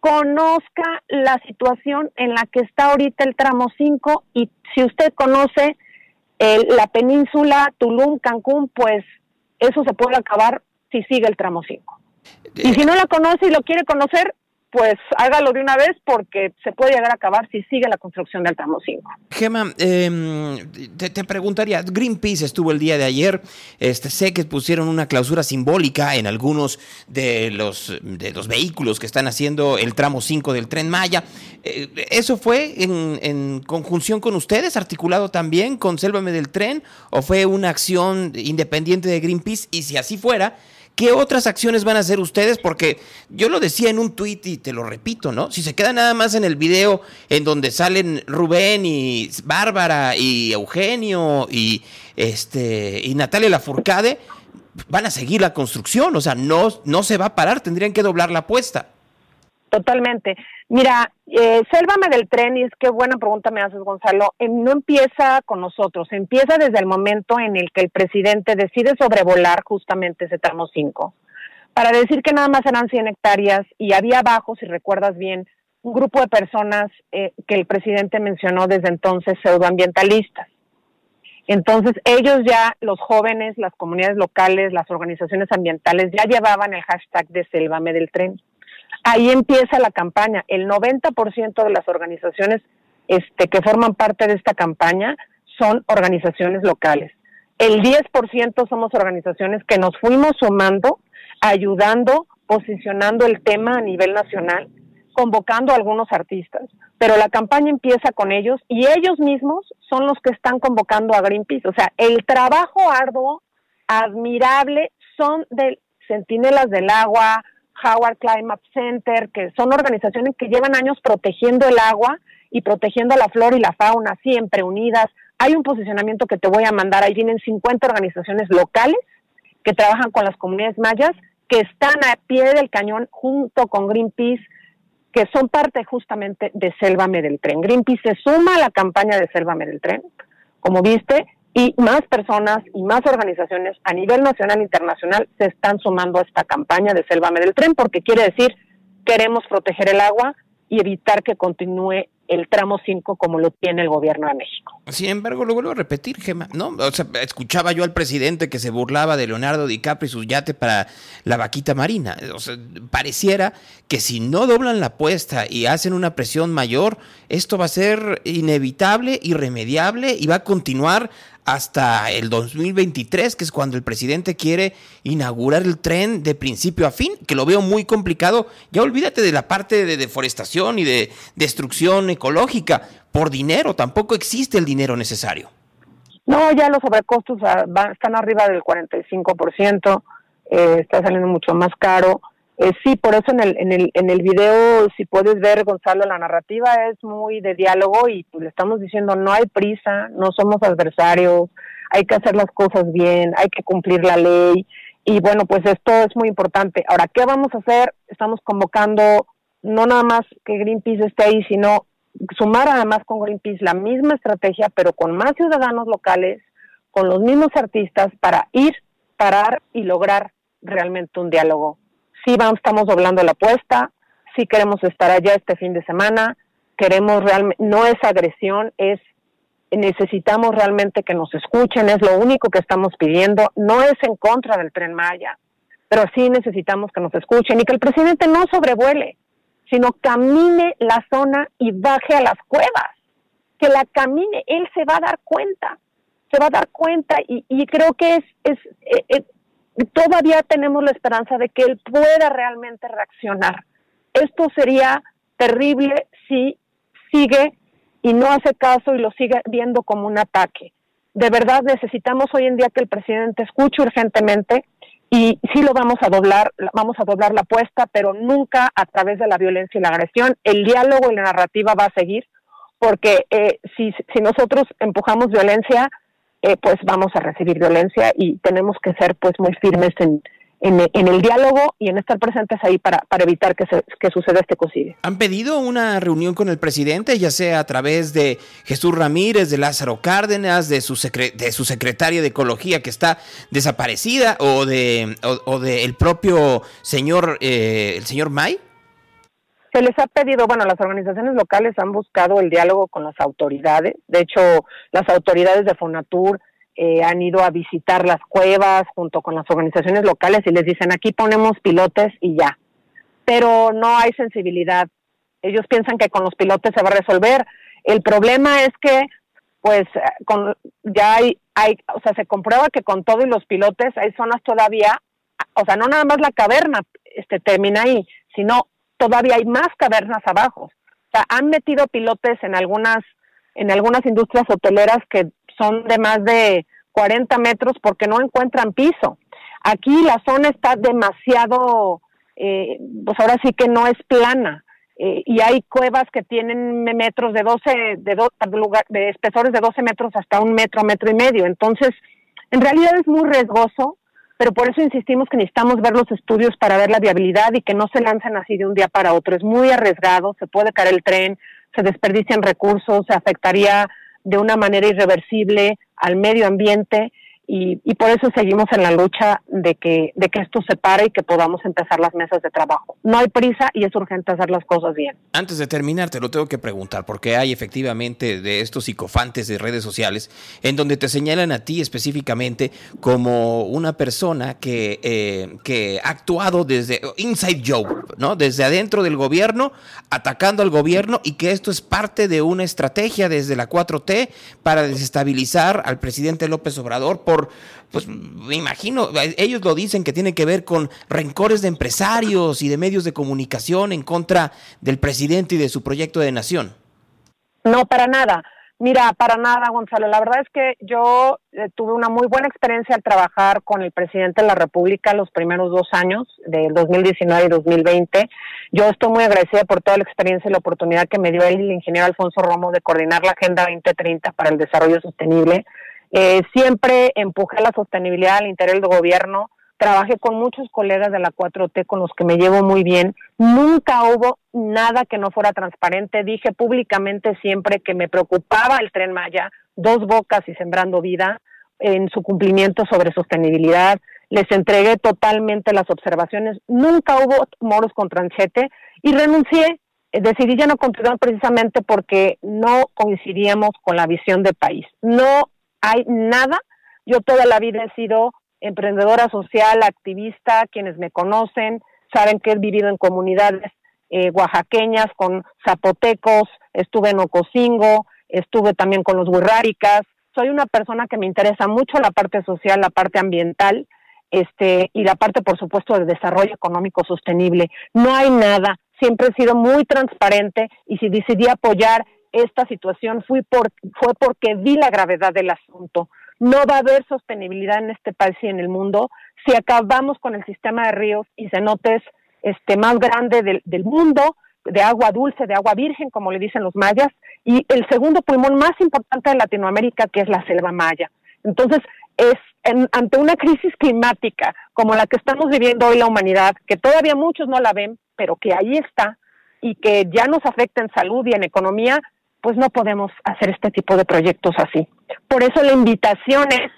[SPEAKER 18] conozca la situación en la que está ahorita el tramo 5 y si usted conoce la península, Tulum, Cancún, pues eso se puede acabar si sigue el tramo 5. Y si no la conoce y lo quiere conocer, pues hágalo de una vez porque se puede llegar a acabar si sigue la construcción del tramo 5.
[SPEAKER 2] Gema, em, te, preguntaría, Greenpeace estuvo el día de ayer, este, sé que pusieron una clausura simbólica en algunos de los, de los vehículos que están haciendo el tramo 5 del tren Maya. Eh, ¿Eso fue en, en, conjunción con ustedes, articulado también con Sélvame del Tren, o fue una acción independiente de Greenpeace? Y si así fuera, ¿Qué otras acciones van a hacer ustedes? Porque yo lo decía en un tuit y te lo repito, ¿no? Si se queda nada más en el video en donde salen Rubén y Bárbara y Eugenio y este y Natalia Lafourcade, van a seguir la construcción, o sea, no, no se va a parar, tendrían que doblar la apuesta.
[SPEAKER 18] Totalmente. Mira, eh, Sélvame del tren, y es que buena pregunta me haces, Gonzalo, eh, no empieza con nosotros, empieza desde el momento en el que el presidente decide sobrevolar justamente ese tramo 5, para decir que nada más eran 100 hectáreas y había abajo, si recuerdas bien, un grupo de personas eh, que el presidente mencionó desde entonces pseudoambientalistas. Entonces ellos ya, los jóvenes, las comunidades locales, las organizaciones ambientales ya llevaban el hashtag de Sélvame del tren. Ahí empieza la campaña. El 90% de las organizaciones este, que forman parte de esta campaña son organizaciones locales. El 10% somos organizaciones que nos fuimos sumando, ayudando, posicionando el tema a nivel nacional, convocando a algunos artistas. Pero la campaña empieza con ellos y ellos mismos son los que están convocando a Greenpeace. O sea, el trabajo arduo, admirable, son de Centinelas del Agua, Howard Climate Center, que son organizaciones que llevan años protegiendo el agua y protegiendo la flora y la fauna, siempre unidas. Hay un posicionamiento que te voy a mandar, ahí vienen 50 organizaciones locales que trabajan con las comunidades mayas, que están a pie del cañón junto con Greenpeace, que son parte justamente de Sélvame del Tren. Greenpeace se suma a la campaña de Sélvame del Tren, como viste, y más personas y más organizaciones a nivel nacional e internacional se están sumando a esta campaña de Sélvame del Tren porque quiere decir queremos proteger el agua y evitar que continúe el tramo 5 como lo tiene el gobierno de México.
[SPEAKER 2] Sin embargo, lo vuelvo a repetir, Gemma, ¿no? O escuchaba yo al presidente que se burlaba de Leonardo DiCaprio y su yate para la vaquita marina. O sea, pareciera que si no doblan la apuesta y hacen una presión mayor, esto va a ser inevitable, irremediable y va a continuar hasta el 2023, que es cuando el presidente quiere inaugurar el tren de principio a fin, que lo veo muy complicado. Ya olvídate de la parte de deforestación y de destrucción ecológica. Por dinero, tampoco existe el dinero necesario.
[SPEAKER 18] No, ya los sobrecostos están arriba del 45%, eh, está saliendo mucho más caro. Eh, sí, por eso en el, en, el, en el video, si puedes ver, Gonzalo, la narrativa es muy de diálogo y pues, le estamos diciendo no hay prisa, no somos adversarios, hay que hacer las cosas bien, hay que cumplir la ley y bueno, pues esto es muy importante. Ahora, ¿qué vamos a hacer? Estamos convocando no nada más que Greenpeace esté ahí, sino sumar además con Greenpeace la misma estrategia, pero con más ciudadanos locales, con los mismos artistas, para ir, parar y lograr realmente un diálogo sí vamos, estamos doblando la apuesta, sí queremos estar allá este fin de semana, queremos realmente, no es agresión, es necesitamos realmente que nos escuchen, es lo único que estamos pidiendo, no es en contra del tren Maya, pero sí necesitamos que nos escuchen y que el presidente no sobrevuele, sino camine la zona y baje a las cuevas, que la camine, él se va a dar cuenta, se va a dar cuenta y, y creo que es, es, es, eh, todavía tenemos la esperanza de que él pueda realmente reaccionar. Esto sería terrible si sigue y no hace caso y lo sigue viendo como un ataque. De verdad necesitamos hoy en día que el presidente escuche urgentemente y sí lo vamos a doblar, vamos a doblar la apuesta, pero nunca a través de la violencia y la agresión. El diálogo y la narrativa va a seguir, porque eh, si, si nosotros empujamos violencia, eh, pues vamos a recibir violencia y tenemos que ser pues muy firmes en, en, el diálogo y en estar presentes ahí para, para evitar que, se, que suceda este cocido.
[SPEAKER 2] ¿Han pedido una reunión con el presidente, ya sea a través de Jesús Ramírez, de Lázaro Cárdenas, de su, de su secretaria de Ecología que está desaparecida o de, o, de el propio señor, eh, el señor May?
[SPEAKER 18] Se les ha pedido, bueno, las organizaciones locales han buscado el diálogo con las autoridades. De hecho, las autoridades de Fonatur eh, han ido a visitar las cuevas junto con las organizaciones locales y les dicen, aquí ponemos pilotes y ya. Pero no hay sensibilidad. Ellos piensan que con los pilotes se va a resolver. El problema es que, pues, con, ya hay, hay, o sea, se comprueba que con todo y los pilotes hay zonas todavía, o sea, no nada más la caverna este, termina ahí, sino todavía hay más cavernas abajo. O sea, han metido pilotes en algunas, en algunas industrias hoteleras que son de más de 40 metros porque no encuentran piso. Aquí la zona está demasiado, eh, pues ahora sí que no es plana. Eh, y hay cuevas que tienen metros de 12, de, de espesores de 12 metros hasta un metro, metro y medio. Entonces, en realidad es muy riesgoso pero por eso insistimos que necesitamos ver los estudios para ver la viabilidad y que no se lancen así de un día para otro. Es muy arriesgado, se puede caer el tren, se desperdician recursos, se afectaría de una manera irreversible al medio ambiente y, por eso seguimos en la lucha de que, de que esto se pare y que podamos empezar las mesas de trabajo. No hay prisa y es urgente hacer las cosas bien.
[SPEAKER 2] Antes de terminar, te lo tengo que preguntar, porque hay efectivamente de estos psicofantes de redes sociales en donde te señalan a ti específicamente como una persona que, eh, que ha actuado desde inside job, ¿no? Desde adentro del gobierno, atacando al gobierno y que esto es parte de una estrategia desde la 4T para desestabilizar al presidente López Obrador por pues me imagino, ellos lo dicen que tiene que ver con rencores de empresarios y de medios de comunicación en contra del presidente y de su proyecto de nación.
[SPEAKER 18] No, para nada. Mira, para nada, Gonzalo. La verdad es que yo eh, tuve una muy buena experiencia al trabajar con el presidente de la República los primeros dos años, del 2019 y 2020. Yo estoy muy agradecida por toda la experiencia y la oportunidad que me dio él, el ingeniero Alfonso Romo, de coordinar la Agenda 2030 para el Desarrollo Sostenible eh, siempre empujé la sostenibilidad al interior del gobierno, trabajé con muchos colegas de la 4T con los que me llevo muy bien. Nunca hubo nada que no fuera transparente. Dije públicamente siempre que me preocupaba el tren Maya, dos bocas y sembrando vida en su cumplimiento sobre sostenibilidad. Les entregué totalmente las observaciones. Nunca hubo moros con tranchete y renuncié decidí ya no continuar precisamente porque no coincidíamos con la visión de país. No hay nada. Yo toda la vida he sido emprendedora social, activista, quienes me conocen saben que he vivido en comunidades eh, oaxaqueñas con zapotecos, estuve en Ocosingo, estuve también con los huirráricas. Soy una persona que me interesa mucho la parte social, la parte ambiental, este, y la parte, por supuesto, del desarrollo económico sostenible. No hay nada, siempre he sido muy transparente y si decidí apoyar esta situación fui por, fue porque vi la gravedad del asunto. No va a haber sostenibilidad en este país y en el mundo si acabamos con el sistema de ríos y cenotes este, más grande del, mundo, de agua dulce, de agua virgen, como le dicen los mayas, y el segundo pulmón más importante de Latinoamérica, que es la selva maya. Entonces, es ante una crisis climática como la que estamos viviendo hoy la humanidad, que todavía muchos no la ven, pero que ahí está y que ya nos afecta en salud y en economía, pues no podemos hacer este tipo de proyectos así. Por eso la invitación es,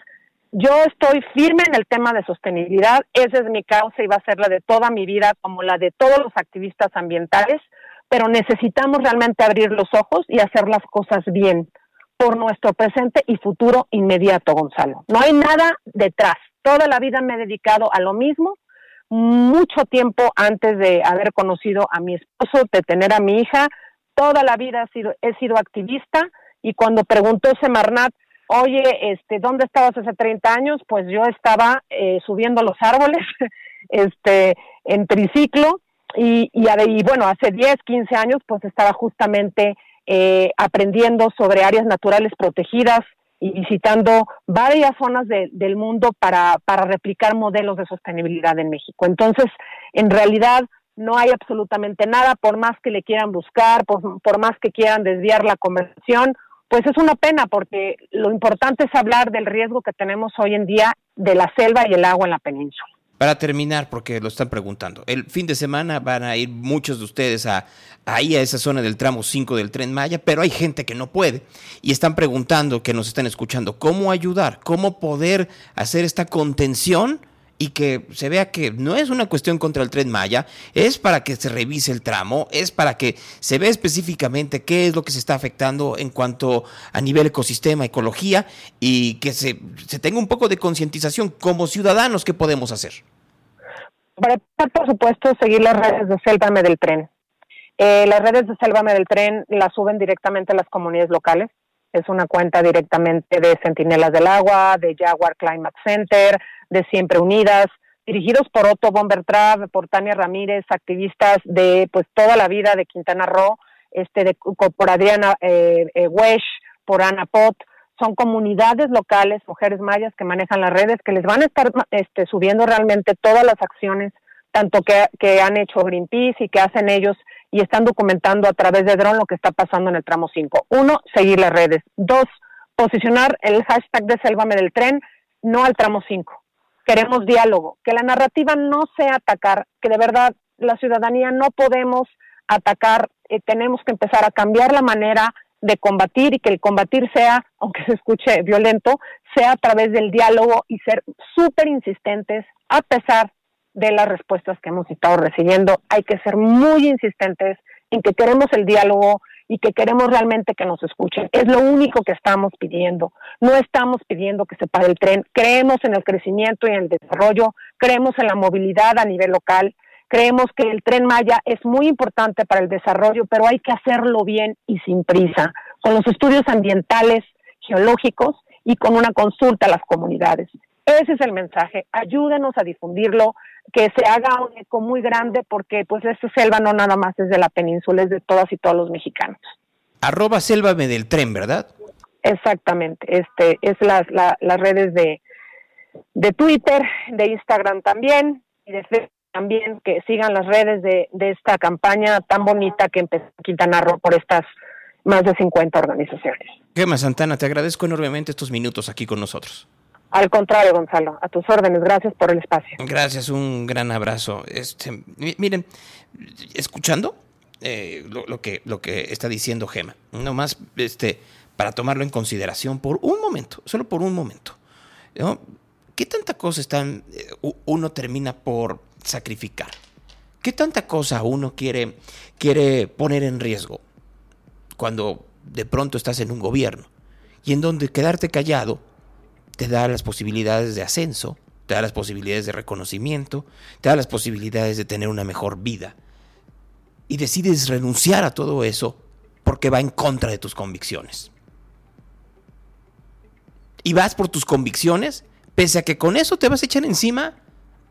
[SPEAKER 18] yo estoy firme en el tema de sostenibilidad, esa es mi causa y va a ser la de toda mi vida, como la de todos los activistas ambientales, pero necesitamos realmente abrir los ojos y hacer las cosas bien por nuestro presente y futuro inmediato, Gonzalo. No hay nada detrás. Toda la vida me he dedicado a lo mismo, mucho tiempo antes de haber conocido a mi esposo, de tener a mi hija, toda la vida he sido, he sido activista y cuando preguntó Semarnat, oye, este, ¿dónde estabas hace 30 años? Pues yo estaba eh, subiendo los árboles, este, en triciclo y, y, y bueno, hace 10, 15 años pues estaba justamente eh, aprendiendo sobre áreas naturales protegidas y visitando varias zonas del mundo para, para replicar modelos de sostenibilidad en México. Entonces, en realidad, no hay absolutamente nada, por más que le quieran buscar, por, por, más que quieran desviar la conversación, pues es una pena porque lo importante es hablar del riesgo que tenemos hoy en día de la selva y el agua en la península.
[SPEAKER 2] Para terminar, porque lo están preguntando, el fin de semana van a ir muchos de ustedes a, ahí a esa zona del tramo 5 del tren Maya, pero hay gente que no puede y están preguntando, que nos están escuchando, cómo ayudar, cómo poder hacer esta contención y que se vea que no es una cuestión contra el tren Maya, es para que se revise el tramo, es para que se vea específicamente qué es lo que se está afectando en cuanto a nivel ecosistema, ecología y que se, se tenga un poco de concientización como ciudadanos, ¿qué podemos hacer?
[SPEAKER 18] Para por supuesto, seguir las redes de Sélvame del Tren. Eh, las redes de Sélvame del Tren las suben directamente a las comunidades locales. Es una cuenta directamente de Centinelas del Agua, de Jaguar Climate Center, de Siempre Unidas, dirigidos por Otto Bombertrab, por Tania Ramírez, activistas de pues toda la vida de Quintana Roo, este, de, por Adriana eh, eh, Wesh, por Ana Pot, son comunidades locales, mujeres mayas que manejan las redes, que les van a estar este, subiendo realmente todas las acciones, tanto que, que han hecho Greenpeace y que hacen ellos y están documentando a través de dron lo que está pasando en el tramo 5. Uno, seguir las redes. Dos, posicionar el hashtag de Sélvame del Tren, no al tramo 5. Queremos diálogo, que la narrativa no sea atacar, que de verdad la ciudadanía no podemos atacar, eh, tenemos que empezar a cambiar la manera de combatir y que el combatir sea, aunque se escuche violento, sea a través del diálogo y ser súper insistentes a pesar de las respuestas que hemos estado recibiendo. Hay que ser muy insistentes en que queremos el diálogo y que queremos realmente que nos escuchen. Es lo único que estamos pidiendo. No estamos pidiendo que se pare el tren. Creemos en el crecimiento y en el desarrollo, creemos en la movilidad a nivel local, Creemos que el tren Maya es muy importante para el desarrollo, pero hay que hacerlo bien y sin prisa, con los estudios ambientales, geológicos y con una consulta a las comunidades. Ese es el mensaje. Ayúdenos a difundirlo, que se haga un eco muy grande, porque pues esta selva no nada más es de la península, es de todas y todos los mexicanos.
[SPEAKER 2] Arroba selva del tren, ¿verdad?
[SPEAKER 18] Exactamente. Este es las, las redes de, de Twitter, de Instagram también y de Facebook también que sigan las redes de, esta campaña tan bonita que empezó Quintana Roo por estas más de 50 organizaciones.
[SPEAKER 2] Gemma Santana, te agradezco enormemente estos minutos aquí con nosotros.
[SPEAKER 18] Al contrario, Gonzalo, a tus órdenes, gracias por el espacio.
[SPEAKER 2] Gracias, un gran abrazo. Este, miren, escuchando eh, lo, que, lo que está diciendo Gema, nomás este, para tomarlo en consideración por un momento, solo por un momento. ¿Qué tanta cosa eh, uno termina por sacrificar? ¿Qué tanta cosa uno quiere, quiere poner en riesgo cuando de pronto estás en un gobierno y en donde quedarte callado te da las posibilidades de ascenso, te da las posibilidades de reconocimiento, te da las posibilidades de tener una mejor vida? Y decides renunciar a todo eso porque va en contra de tus convicciones. Y vas por tus convicciones, pese a que con eso te vas a echar encima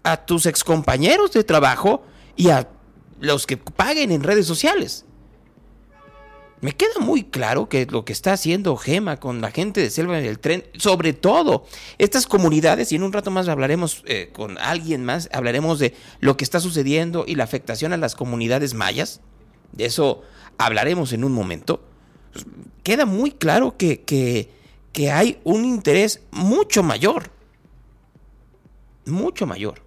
[SPEAKER 2] a tus excompañeros de trabajo y a los que paguen en redes sociales. Me queda muy claro que lo que está haciendo Gema con la gente de Selva en el tren, sobre todo estas comunidades, y en un rato más hablaremos eh, con alguien más, hablaremos de lo que está sucediendo y la afectación a las comunidades mayas, de eso hablaremos en un momento. Queda muy claro que, que, que hay un interés mucho mayor, mucho mayor,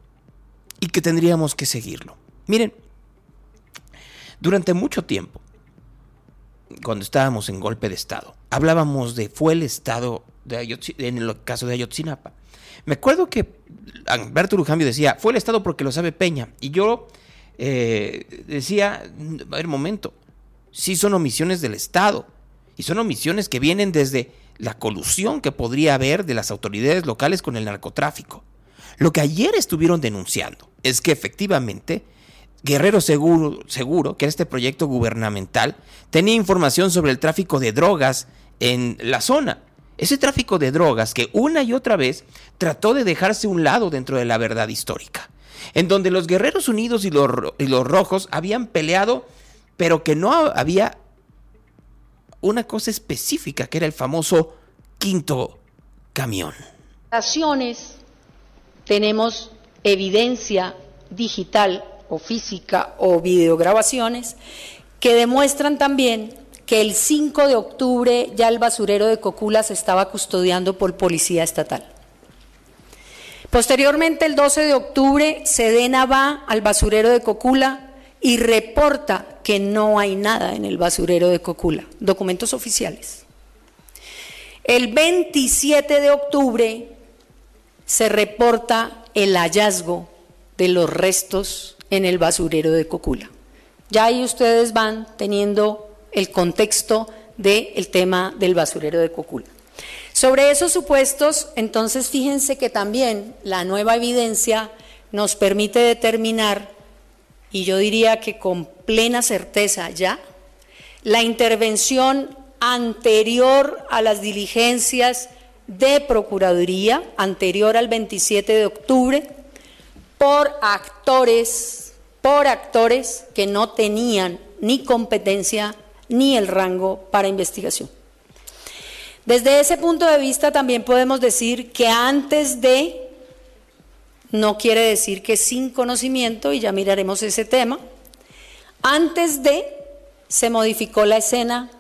[SPEAKER 2] y que tendríamos que seguirlo. Miren, durante mucho tiempo, cuando estábamos en golpe de Estado, hablábamos de fue el Estado en el caso de Ayotzinapa. Me acuerdo que Alberto Lujambio decía, fue el Estado porque lo sabe Peña. Y yo eh, decía, a ver, momento, sí son omisiones del Estado. Y son omisiones que vienen desde la colusión que podría haber de las autoridades locales con el narcotráfico. Lo que ayer estuvieron denunciando es que efectivamente Guerrero Seguro, Seguro, que este proyecto gubernamental, tenía información sobre el tráfico de drogas en la zona. Ese tráfico de drogas que una y otra vez trató de dejarse un lado dentro de la verdad histórica, en donde los Guerreros Unidos y los, y los Rojos habían peleado, pero que no había una cosa específica, que era el famoso quinto camión.
[SPEAKER 19] Tenemos evidencia digital o física o videograbaciones que demuestran también que el 5 de octubre ya el basurero de Cocula se estaba custodiando por policía estatal. Posteriormente, el 12 de octubre, Sedena va al basurero de Cocula y reporta que no hay nada en el basurero de Cocula, documentos oficiales. El 27 de octubre se reporta el hallazgo de los restos en el basurero de Cocula. Ya ahí ustedes van teniendo el contexto del tema del basurero de Cocula. Sobre esos supuestos, entonces fíjense que también la nueva evidencia nos permite determinar, y yo diría que con plena certeza ya, la intervención anterior a las diligencias de Procuraduría, anterior al 27 de octubre, por actores, por actores que no tenían ni competencia ni el rango para investigación. Desde ese punto de vista también podemos decir que antes de, no quiere decir que sin conocimiento, y ya miraremos ese tema, antes de se modificó la escena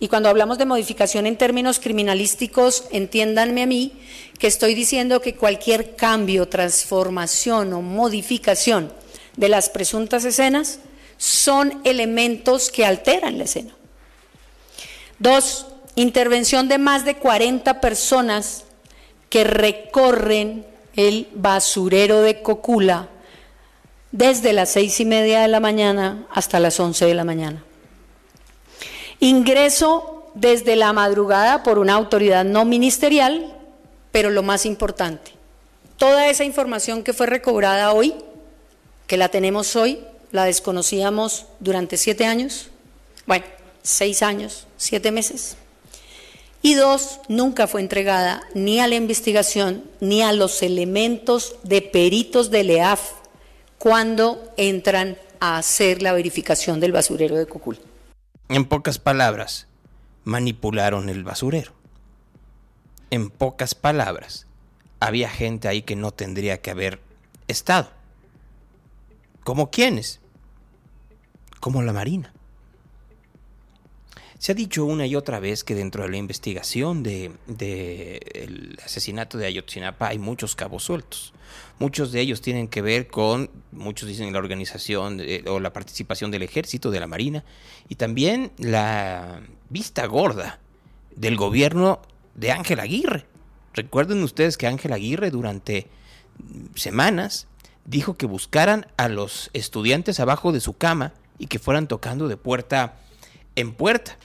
[SPEAKER 19] y cuando hablamos de modificación en términos criminalísticos, entiéndanme a mí que estoy diciendo que cualquier cambio, transformación o modificación de las presuntas escenas son elementos que alteran la escena. Dos, intervención de más de 40 personas que recorren el basurero de Cocula desde las seis y media de la mañana hasta las once de la mañana. Ingreso desde la madrugada por una autoridad no ministerial, pero lo más importante, toda esa información que fue recobrada hoy, que la tenemos hoy, la desconocíamos durante siete años, bueno, seis años, siete meses. Y dos, nunca fue entregada ni a la investigación ni a los elementos de peritos de LEAF cuando entran a hacer la verificación del basurero de Cocul.
[SPEAKER 2] En pocas palabras, manipularon el basurero. En pocas palabras, había gente ahí que no tendría que haber estado. ¿Como quiénes? Como la Marina. Se ha dicho una y otra vez que dentro de la investigación del de, asesinato de Ayotzinapa hay muchos cabos sueltos. Muchos de ellos tienen que ver con, muchos dicen la organización o la participación del ejército, de la marina, y también la vista gorda del gobierno de Ángel Aguirre. Recuerden ustedes que Ángel Aguirre durante semanas dijo que buscaran a los estudiantes abajo de su cama y que fueran tocando de puerta en puerta.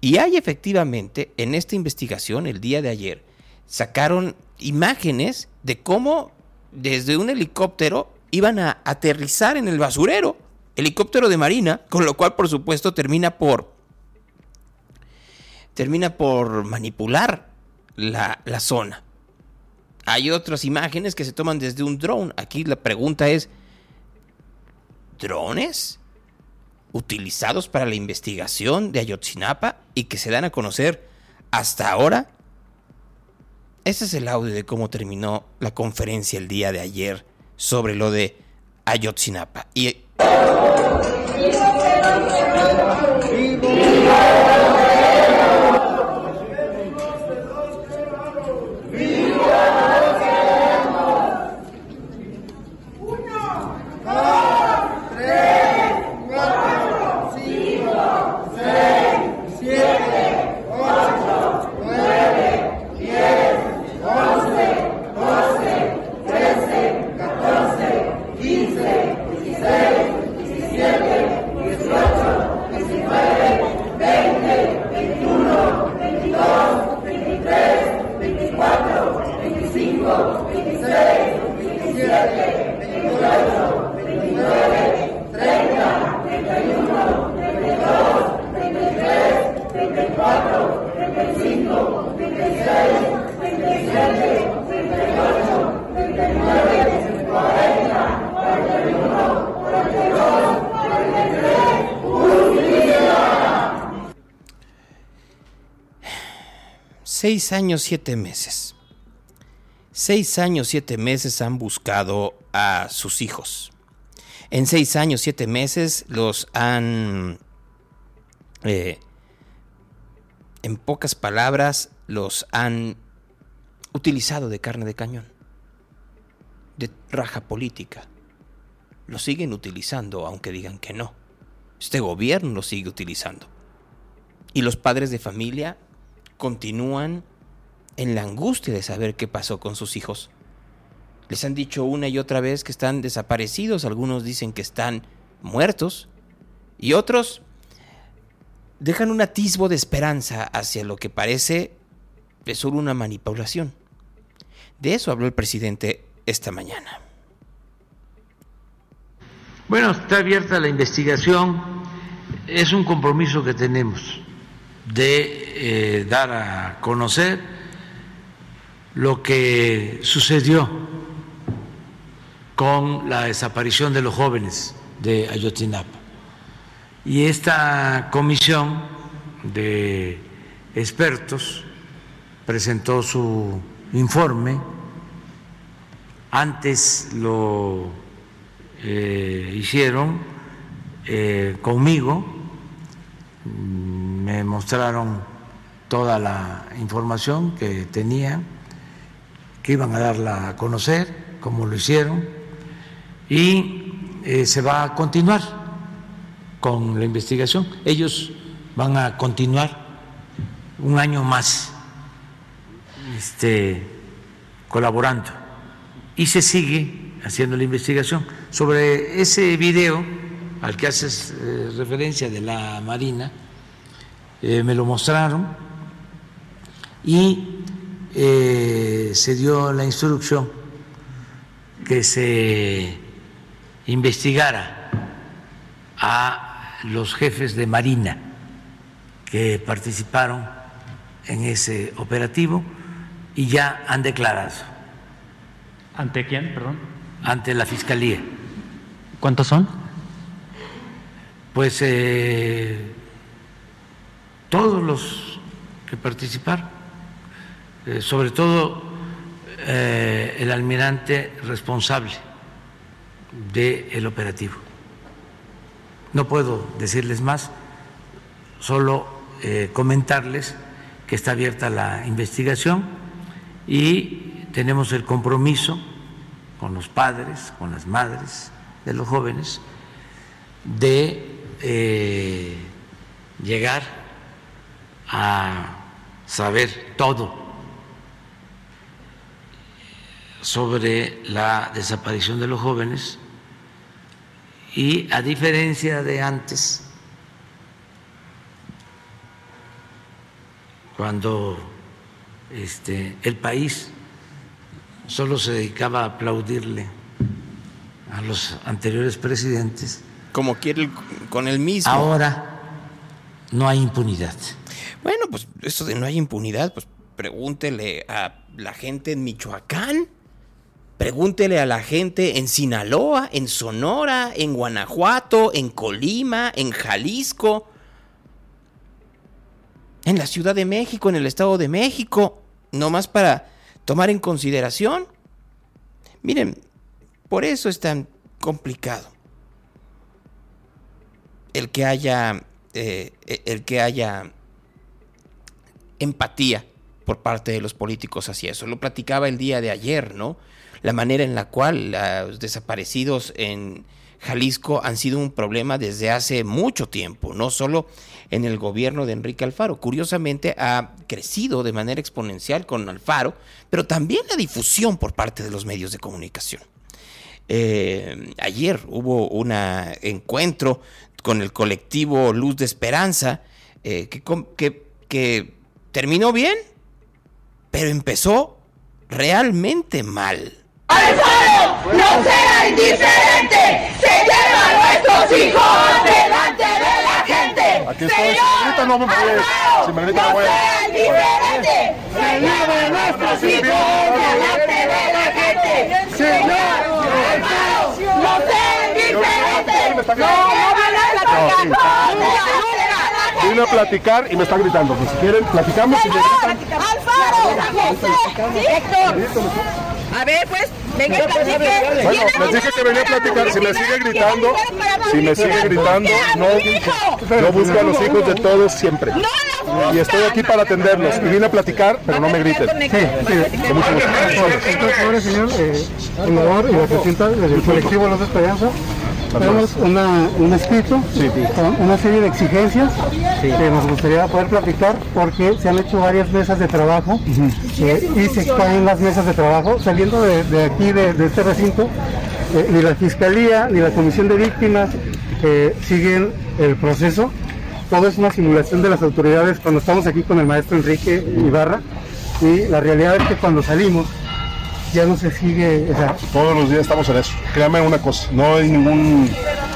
[SPEAKER 2] Y hay efectivamente en esta investigación el día de ayer sacaron imágenes de cómo desde un helicóptero iban a aterrizar en el basurero, helicóptero de marina, con lo cual por supuesto termina por termina por manipular la, la zona. Hay otras imágenes que se toman desde un drone. Aquí la pregunta es, ¿drones? utilizados para la investigación de Ayotzinapa y que se dan a conocer hasta ahora? Ese es el audio de cómo terminó la conferencia el día de ayer sobre lo de Ayotzinapa. Y Seis años, siete meses. Seis años, siete meses han buscado a sus hijos. En seis años, siete meses los han, eh, en pocas palabras, los han utilizado de carne de cañón, de raja política. Lo siguen utilizando, aunque digan que no. Este gobierno lo sigue utilizando. Y los padres de familia continúan en la angustia de saber qué pasó con sus hijos. Les han dicho una y otra vez que están desaparecidos, algunos dicen que están muertos y otros dejan un atisbo de esperanza hacia lo que parece es solo una manipulación. De eso habló el presidente esta mañana.
[SPEAKER 16] Bueno, está abierta la investigación, es un compromiso que tenemos de eh, dar a conocer lo que sucedió con la desaparición de los jóvenes de Ayotzinapa. Y esta comisión de expertos presentó su informe, antes lo eh, hicieron eh, conmigo, me mostraron toda la información que tenían, que iban a darla a conocer, como lo hicieron, y eh, se va a continuar con la investigación. Ellos van a continuar un año más este, colaborando y se sigue haciendo la investigación. Sobre ese video al que haces eh, referencia de la Marina, eh, me lo mostraron y eh, se dio la instrucción que se investigara a los jefes de Marina que participaron en ese operativo y ya han declarado.
[SPEAKER 20] ¿Ante quién, perdón?
[SPEAKER 16] Ante la Fiscalía.
[SPEAKER 20] ¿Cuántos son?
[SPEAKER 16] Pues eh, todos los que participaron, eh, sobre todo eh, el almirante responsable del operativo. No puedo decirles más, solo comentarles que está abierta la investigación y tenemos el compromiso con los padres, con las madres de los jóvenes, de llegar a saber todo sobre la desaparición de los jóvenes y a diferencia de antes, cuando este, el país solo se dedicaba a aplaudirle a los anteriores presidentes.
[SPEAKER 2] Como quiere con el mismo.
[SPEAKER 16] Ahora no hay impunidad.
[SPEAKER 2] Bueno, pues eso de no hay impunidad, pues pregúntele a la gente en Michoacán, pregúntele a la gente en Sinaloa, en Sonora, en Guanajuato, en Colima, en Jalisco, en la Ciudad de México, en el Estado de México, nomás para tomar en consideración. Miren, por eso es tan complicado el que haya, eh, el que haya empatía por parte de los políticos hacia eso. Lo platicaba el día de ayer, ¿no? La manera en la cual los desaparecidos en Jalisco han sido un problema desde hace mucho tiempo, no solo en el gobierno de Enrique Alfaro. Curiosamente ha crecido de manera exponencial con Alfaro, pero también la difusión por parte de los medios de comunicación. Eh, ayer hubo un encuentro con el colectivo Luz de Esperanza eh, que, que, que terminó bien, pero empezó realmente mal.
[SPEAKER 21] ¡Alfaro no será indiferente! ¡Se lleva a nuestros hijos delante de la gente!
[SPEAKER 22] Aquí estoy. Señor, no me
[SPEAKER 21] Alfaro, si me grita, no, no sea indiferente! ¡Se lleva a nuestros hijos delante de la gente! ¡Señor, Alfaro, no sea indiferente! ¡No, no, no,
[SPEAKER 22] Vine a platicar y me están gritando. Pues si quieren, platicamos y me gritan.
[SPEAKER 21] ¡Alfaro! ¡Héctor! A ver, pues, venga a platicar.
[SPEAKER 22] Bueno, les dije que venía a platicar. Si me sigue gritando, si me sigue gritando, no, yo busco a los hijos de todos siempre. Y estoy aquí para atenderlos. Y vine a platicar, pero no me griten. Sí, sí. Con mucho gusto.
[SPEAKER 23] señor, eh, senador y representante del colectivo Los Esperanza. Tenemos una, un escrito con una serie de exigencias que nos gustaría poder platicar porque se han hecho varias mesas de trabajo eh, y se caen las mesas de trabajo. Saliendo de, aquí, de, este recinto, eh, ni la Fiscalía ni la Comisión de Víctimas eh, siguen el proceso. Todo es una simulación de las autoridades cuando estamos aquí con el maestro Enrique Ibarra. Y la realidad es que cuando salimos ya no se sigue.
[SPEAKER 22] Todos los días estamos en eso. Créame una cosa, no hay ningún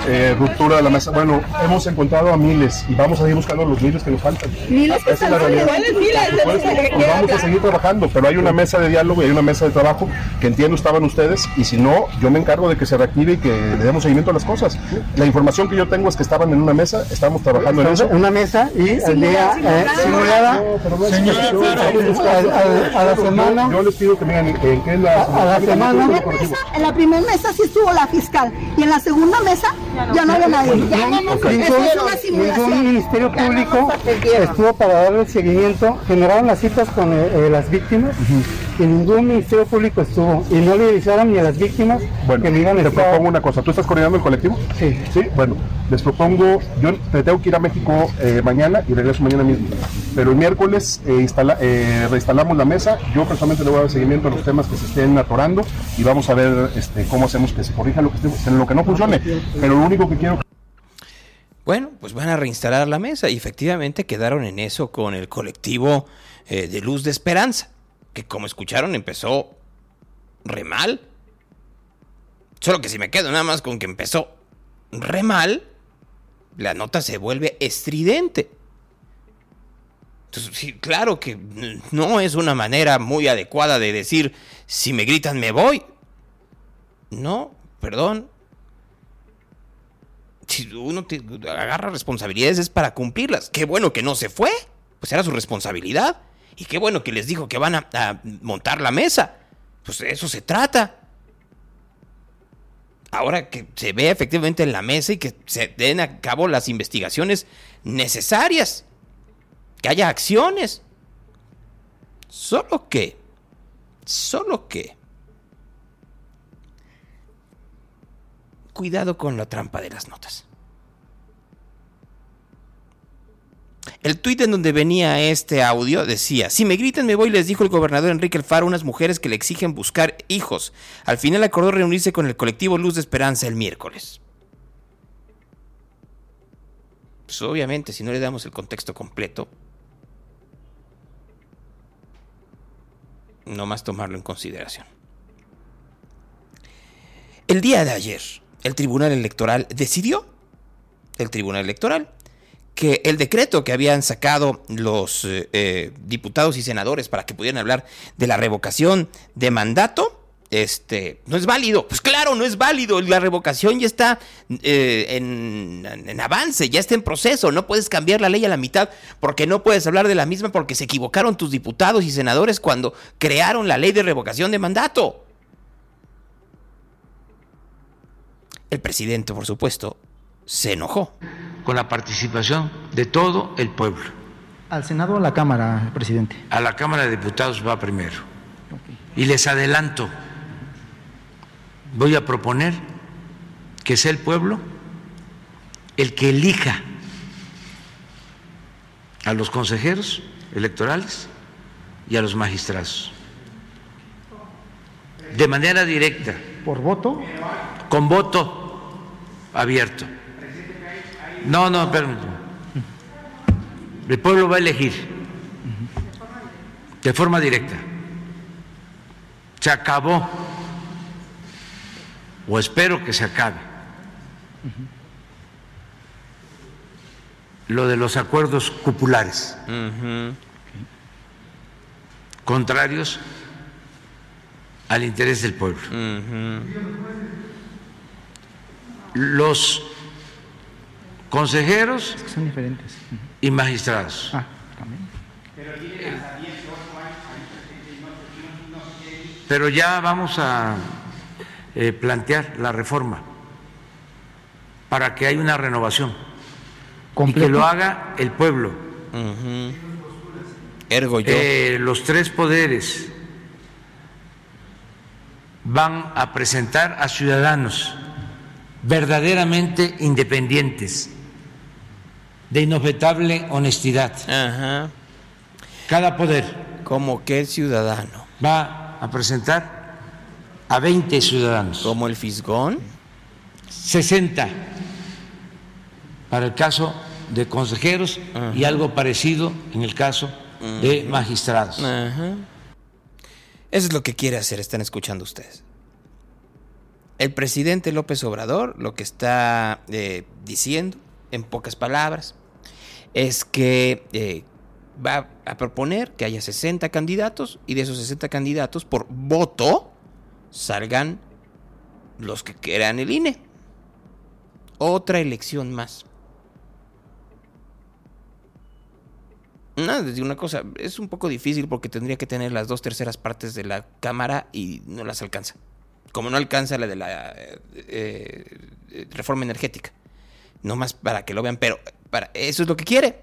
[SPEAKER 22] eh, ruptura de la mesa. Bueno, hemos encontrado a miles y vamos a seguir buscando los miles que nos faltan.
[SPEAKER 21] Miles que están
[SPEAKER 22] pues vamos a seguir trabajando, pero hay una mesa de diálogo y hay una mesa de trabajo que entiendo estaban ustedes y si no, yo me encargo de que se reactive y que le demos seguimiento a las cosas. La información que yo tengo es que estaban en una mesa, estamos trabajando en eso.
[SPEAKER 23] Una mesa y el día eh, simulada a, la semana.
[SPEAKER 22] Yo les pido que me digan en qué la,
[SPEAKER 23] a la semana.
[SPEAKER 21] En la primera mesa sí estuvo la fiscal. Y en la segunda mesa ya no. había nadie.
[SPEAKER 23] Ningún ministerio público estuvo para darle seguimiento. Generaron las citas con eh, eh, las víctimas y ningún ministerio público estuvo. Y no le avisaron ni a las víctimas
[SPEAKER 22] bueno, que me iban a Te propongo una cosa. ¿Tú estás coordinando el colectivo?
[SPEAKER 23] Sí.
[SPEAKER 22] Sí, bueno. Les propongo, yo te tengo que ir a México eh, mañana y regreso mañana mismo. Pero el miércoles reinstalamos la mesa. Yo personalmente le voy a dar seguimiento a los temas que se estén atorando y vamos a ver este, cómo hacemos que se corrija lo que, lo que no funcione. Pero único que quiero...
[SPEAKER 2] Bueno, pues van a reinstalar la mesa y efectivamente quedaron en eso con el colectivo eh, de Luz de Esperanza, que como escucharon empezó re mal. Solo que si me quedo nada más con que empezó re mal, la nota se vuelve estridente. Entonces, sí, claro que no es una manera muy adecuada de decir, si me gritan me voy. No, perdón, si uno agarra responsabilidades es para cumplirlas. Qué bueno que no se fue, pues era su responsabilidad. Y qué bueno que les dijo que van a, montar la mesa. Pues de eso se trata. Ahora que se ve efectivamente en la mesa y que se den a cabo las investigaciones necesarias. Que haya acciones. Solo que, solo que, cuidado con la trampa de las notas. El tuit en donde venía este audio decía, si me gritan me voy, les dijo el gobernador Enrique Alfaro a unas mujeres que le exigen buscar hijos. Al final acordó reunirse con el colectivo Luz de Esperanza el miércoles. Pues obviamente, si no le damos el contexto completo, no más tomarlo en consideración. El día de ayer, el Tribunal Electoral decidió, el Tribunal Electoral, que el decreto que habían sacado los eh, eh, diputados y senadores para que pudieran hablar de la revocación de mandato, este, no es válido. Pues claro, no es válido. La revocación ya está eh, en, en, avance, ya está en proceso. No puedes cambiar la ley a la mitad porque no puedes hablar de la misma porque se equivocaron tus diputados y senadores cuando crearon la ley de revocación de mandato. El presidente, por supuesto, se enojó.
[SPEAKER 16] Con la participación de todo el pueblo.
[SPEAKER 20] ¿Al Senado o a la Cámara, presidente?
[SPEAKER 16] A la Cámara de Diputados va primero. Y les adelanto, voy a proponer que sea el pueblo el que elija a los consejeros electorales y a los magistrados. De manera directa.
[SPEAKER 20] ¿Por voto?
[SPEAKER 16] Con voto abierto. No, no, permítame. El pueblo va a elegir de forma directa. Se acabó, o espero que se acabe, lo de los acuerdos cupulares, contrarios al interés del pueblo. Los consejeros
[SPEAKER 20] son diferentes.
[SPEAKER 16] y magistrados.
[SPEAKER 20] Ah,
[SPEAKER 16] Pero ya vamos a eh, plantear la reforma para que haya una renovación y que lo haga el pueblo.
[SPEAKER 2] Ergo yo.
[SPEAKER 16] Eh, los tres poderes van a presentar a ciudadanos verdaderamente independientes, de inobjetable honestidad.
[SPEAKER 2] Ajá.
[SPEAKER 16] Cada poder.
[SPEAKER 2] Como que el ciudadano.
[SPEAKER 16] Va a presentar a 20 ciudadanos.
[SPEAKER 2] Como el Fisgón.
[SPEAKER 16] 60 para el caso de consejeros y algo parecido en el caso de magistrados.
[SPEAKER 2] Eso es lo que quiere hacer, están escuchando ustedes. El presidente López Obrador lo que está eh, diciendo, en pocas palabras, es que eh, va a proponer que haya 60 candidatos y de esos 60 candidatos por voto salgan los que quieran el INE. Otra elección más. No, les una cosa, es un poco difícil porque tendría que tener las dos terceras partes de la Cámara y no las alcanza. Como no alcanza la de la eh, eh, reforma energética. No más para que lo vean, pero para, eso es lo que quiere.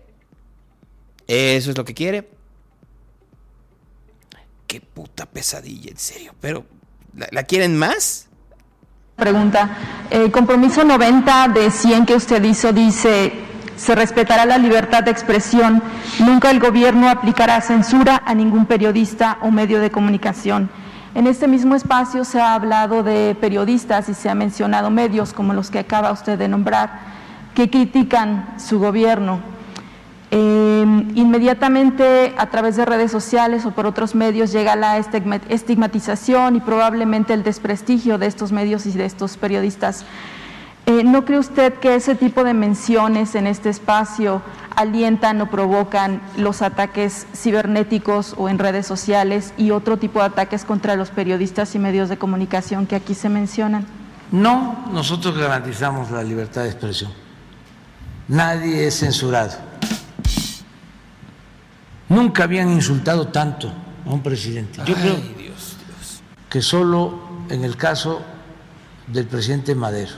[SPEAKER 2] Eso es lo que quiere. Qué puta pesadilla, en serio. Pero, ¿la, quieren más?
[SPEAKER 24] Pregunta, el compromiso 90 de 100 que usted hizo dice, se respetará la libertad de expresión, nunca el gobierno aplicará censura a ningún periodista o medio de comunicación. En este mismo espacio se ha hablado de periodistas y se ha mencionado medios como los que acaba usted de nombrar, que critican su gobierno. Eh, inmediatamente a través de redes sociales o por otros medios llega la estigmatización y probablemente el desprestigio de estos medios y de estos periodistas. Eh, ¿No cree usted que ese tipo de menciones en este espacio alientan o provocan los ataques cibernéticos o en redes sociales y otro tipo de ataques contra los periodistas y medios de comunicación que aquí se mencionan?
[SPEAKER 16] No, nosotros garantizamos la libertad de expresión. Nadie es censurado. Nunca habían insultado tanto a un presidente. Yo
[SPEAKER 2] Ay,
[SPEAKER 16] creo
[SPEAKER 2] Dios, Dios.
[SPEAKER 16] que solo en el caso del presidente Madero.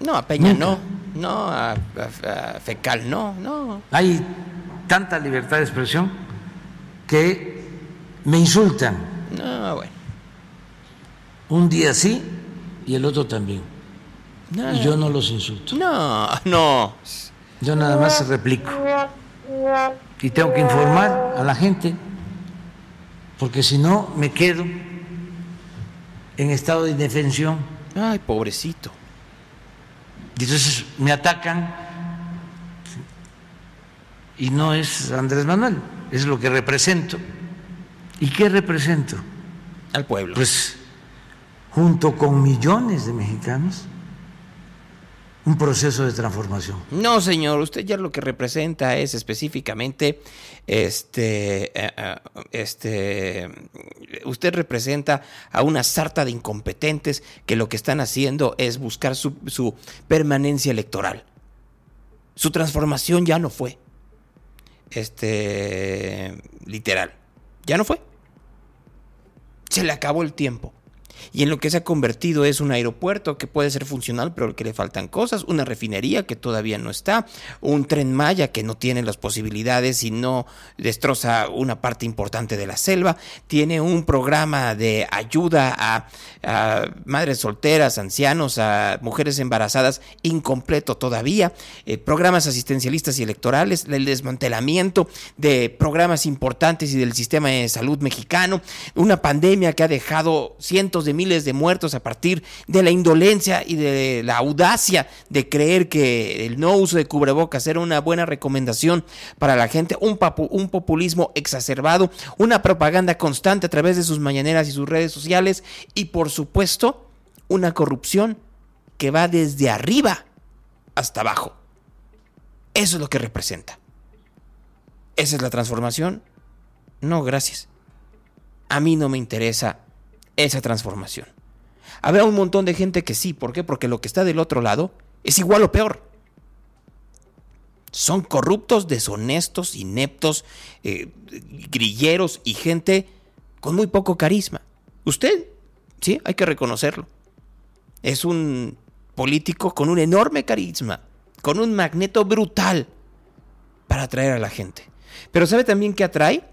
[SPEAKER 2] No, a Peña
[SPEAKER 16] Nunca.
[SPEAKER 2] no. No, a, a- a Fecal no, no.
[SPEAKER 16] Hay tanta libertad de expresión que me insultan
[SPEAKER 2] No, bueno.
[SPEAKER 16] un día sí y el otro también.
[SPEAKER 2] No.
[SPEAKER 16] Y yo no los insulto.
[SPEAKER 2] No, no.
[SPEAKER 16] Yo nada más replico. Y tengo que informar a la gente, porque si no me quedo en estado de indefensión.
[SPEAKER 2] Ay, pobrecito.
[SPEAKER 16] Y entonces me atacan y no es Andrés Manuel, es lo que represento. ¿Y qué represento?
[SPEAKER 2] Al pueblo.
[SPEAKER 16] Pues junto con millones de mexicanos un proceso de transformación.
[SPEAKER 2] No, señor, usted ya lo que representa es específicamente este eh, eh, este usted representa a una sarta de incompetentes que lo que están haciendo es buscar su, su permanencia electoral. Su transformación ya no fue. Este literal. Ya no fue. Se le acabó el tiempo y en lo que se ha convertido es un aeropuerto que puede ser funcional, pero que le faltan cosas, una refinería que todavía no está, un tren Maya que no tiene las posibilidades y no destroza una parte importante de la selva, tiene un programa de ayuda a, madres solteras, ancianos, a mujeres embarazadas incompleto todavía, eh, programas asistencialistas y electorales, el desmantelamiento de programas importantes y del sistema de salud mexicano, una pandemia que ha dejado cientos de miles de muertos a partir de la indolencia y de la audacia de creer que el no uso de cubrebocas era una buena recomendación para la gente, un, un populismo exacerbado, una propaganda constante a través de sus mañaneras y sus redes sociales y por supuesto una corrupción que va desde arriba hasta abajo. Eso es lo que representa. ¿Esa es la transformación? No, gracias. A mí no me interesa esa transformación. Habrá un montón de gente que sí, ¿por qué? Porque lo que está del otro lado es igual o peor. Son corruptos, deshonestos, ineptos, eh, grilleros y gente con muy poco carisma. Usted, sí, hay que reconocerlo. Es un político con un enorme carisma, con un magneto brutal para atraer a la gente. Pero ¿sabe también que atrae?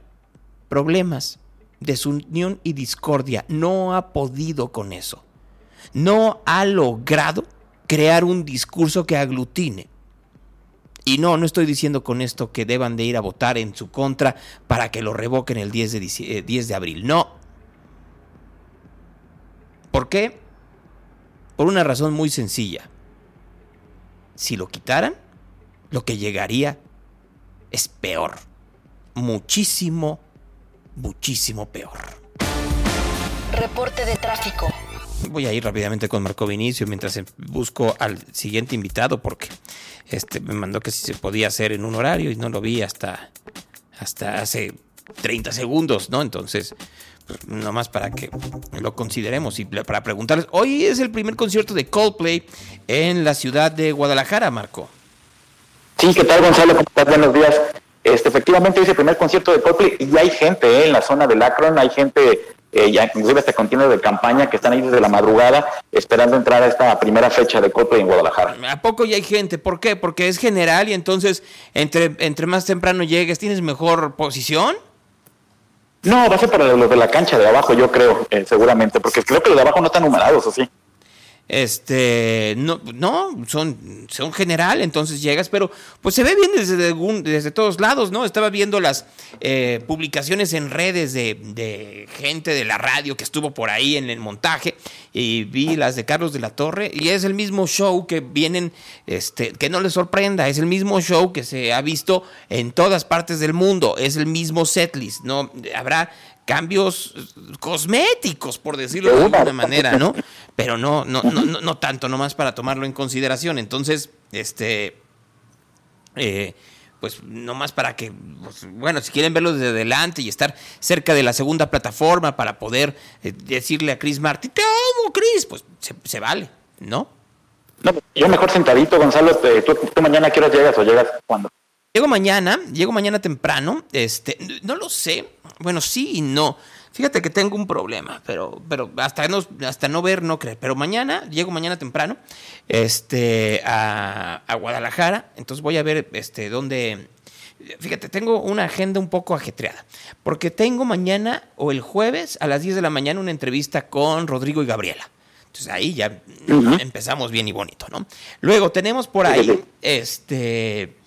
[SPEAKER 2] Problemas, desunión y discordia. No ha podido con eso. No ha logrado crear un discurso que aglutine. Y no, no estoy diciendo con esto que deban de ir a votar en su contra para que lo revoquen el 10 de, 10 eh, de abril. No. ¿Por qué? Por una razón muy sencilla. Si lo quitaran, lo que llegaría es peor. Muchísimo muchísimo peor.
[SPEAKER 1] Reporte de tráfico.
[SPEAKER 2] Voy a ir rápidamente con Marco Vinicio mientras busco al siguiente invitado porque este me mandó que si se podía hacer en un horario y no lo vi hasta, hasta hace 30 segundos, ¿no? Entonces, pues, nomás para que lo consideremos y para preguntarles. Hoy es el primer concierto de Coldplay en la ciudad de Guadalajara, Marco.
[SPEAKER 25] Sí, ¿qué tal, Gonzalo? Buenos días. Este, efectivamente es el primer concierto de Coldplay y hay gente eh, en la zona del Akron, hay gente eh, ya inclusive este contiene de campaña que están ahí desde la madrugada esperando entrar a esta primera fecha de Coldplay en Guadalajara.
[SPEAKER 2] ¿A poco ya hay gente? ¿Por qué? Porque es general y entonces entre, entre más temprano llegues tienes mejor posición.
[SPEAKER 25] No, va a ser para los de la cancha de abajo, yo creo, eh, seguramente, porque creo que los de abajo no están numerados, ¿o sí?
[SPEAKER 2] Este no no son son general entonces llegas pero pues se ve bien desde desde todos lados no estaba viendo las eh, publicaciones en redes de, de, gente de la radio que estuvo por ahí en el montaje y vi las de Carlos de la Torre y es el mismo show que vienen este que no les sorprenda es el mismo show que se ha visto en todas partes del mundo es el mismo setlist no habrá cambios cosméticos, por decirlo de alguna manera, ¿no? Pero no, no, no, no, no tanto, nomás para tomarlo en consideración. Entonces, este, eh, pues nomás para que, pues, bueno, si quieren verlo desde adelante y estar cerca de la segunda plataforma para poder eh, decirle a Chris Martin, te amo, Chris, pues se, vale, ¿no?
[SPEAKER 25] No, yo mejor sentadito, Gonzalo, este, ¿tú, tú mañana qué hora llegas o llegas cuando?
[SPEAKER 2] Llego mañana, llego mañana temprano, este, no lo sé, bueno, sí y no. Fíjate que tengo un problema, pero, pero hasta no, hasta no ver, no creer. Pero mañana, llego mañana temprano, este, a, a Guadalajara, entonces voy a ver, este, dónde, fíjate, tengo una agenda un poco ajetreada, porque tengo mañana o el jueves a las 10 de la mañana una entrevista con Rodrigo y Gabriela Entonces ahí ya empezamos bien y bonito, ¿no? Luego tenemos por ahí, este,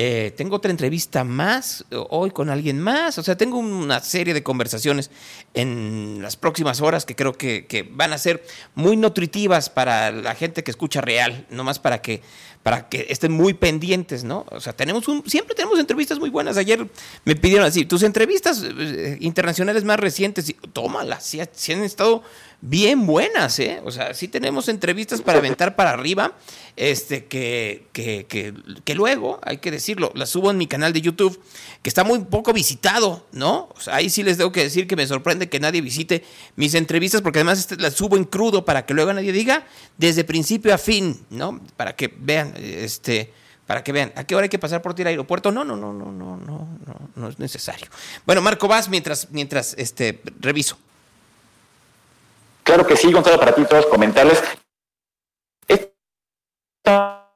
[SPEAKER 2] eh, tengo otra entrevista más hoy con alguien más. O sea, tengo una serie de conversaciones en las próximas horas que creo que, van a ser muy nutritivas para la gente que escucha real, nomás para que para que estén muy pendientes, ¿no? O sea, tenemos un, siempre tenemos entrevistas muy buenas. Ayer me pidieron así, tus entrevistas eh, internacionales más recientes, tómalas, si, si han estado bien buenas, ¿eh? O sea, sí tenemos entrevistas para aventar para arriba, este, que, que, que, que, luego, hay que decirlo, las subo en mi canal de YouTube, que está muy poco visitado, ¿no? Ahí sí les tengo que decir que me sorprende que nadie visite mis entrevistas, porque además este, las subo en crudo para que luego nadie diga desde principio a fin, ¿no? Para que vean, este para que vean, ¿a qué hora hay que pasar por tierra aeropuerto? No, no, no, no, no, no, no, no es necesario. Bueno, Marco, vas mientras, mientras este, reviso.
[SPEAKER 25] Claro que sí, Gonzalo, para ti todos comentarles. Esta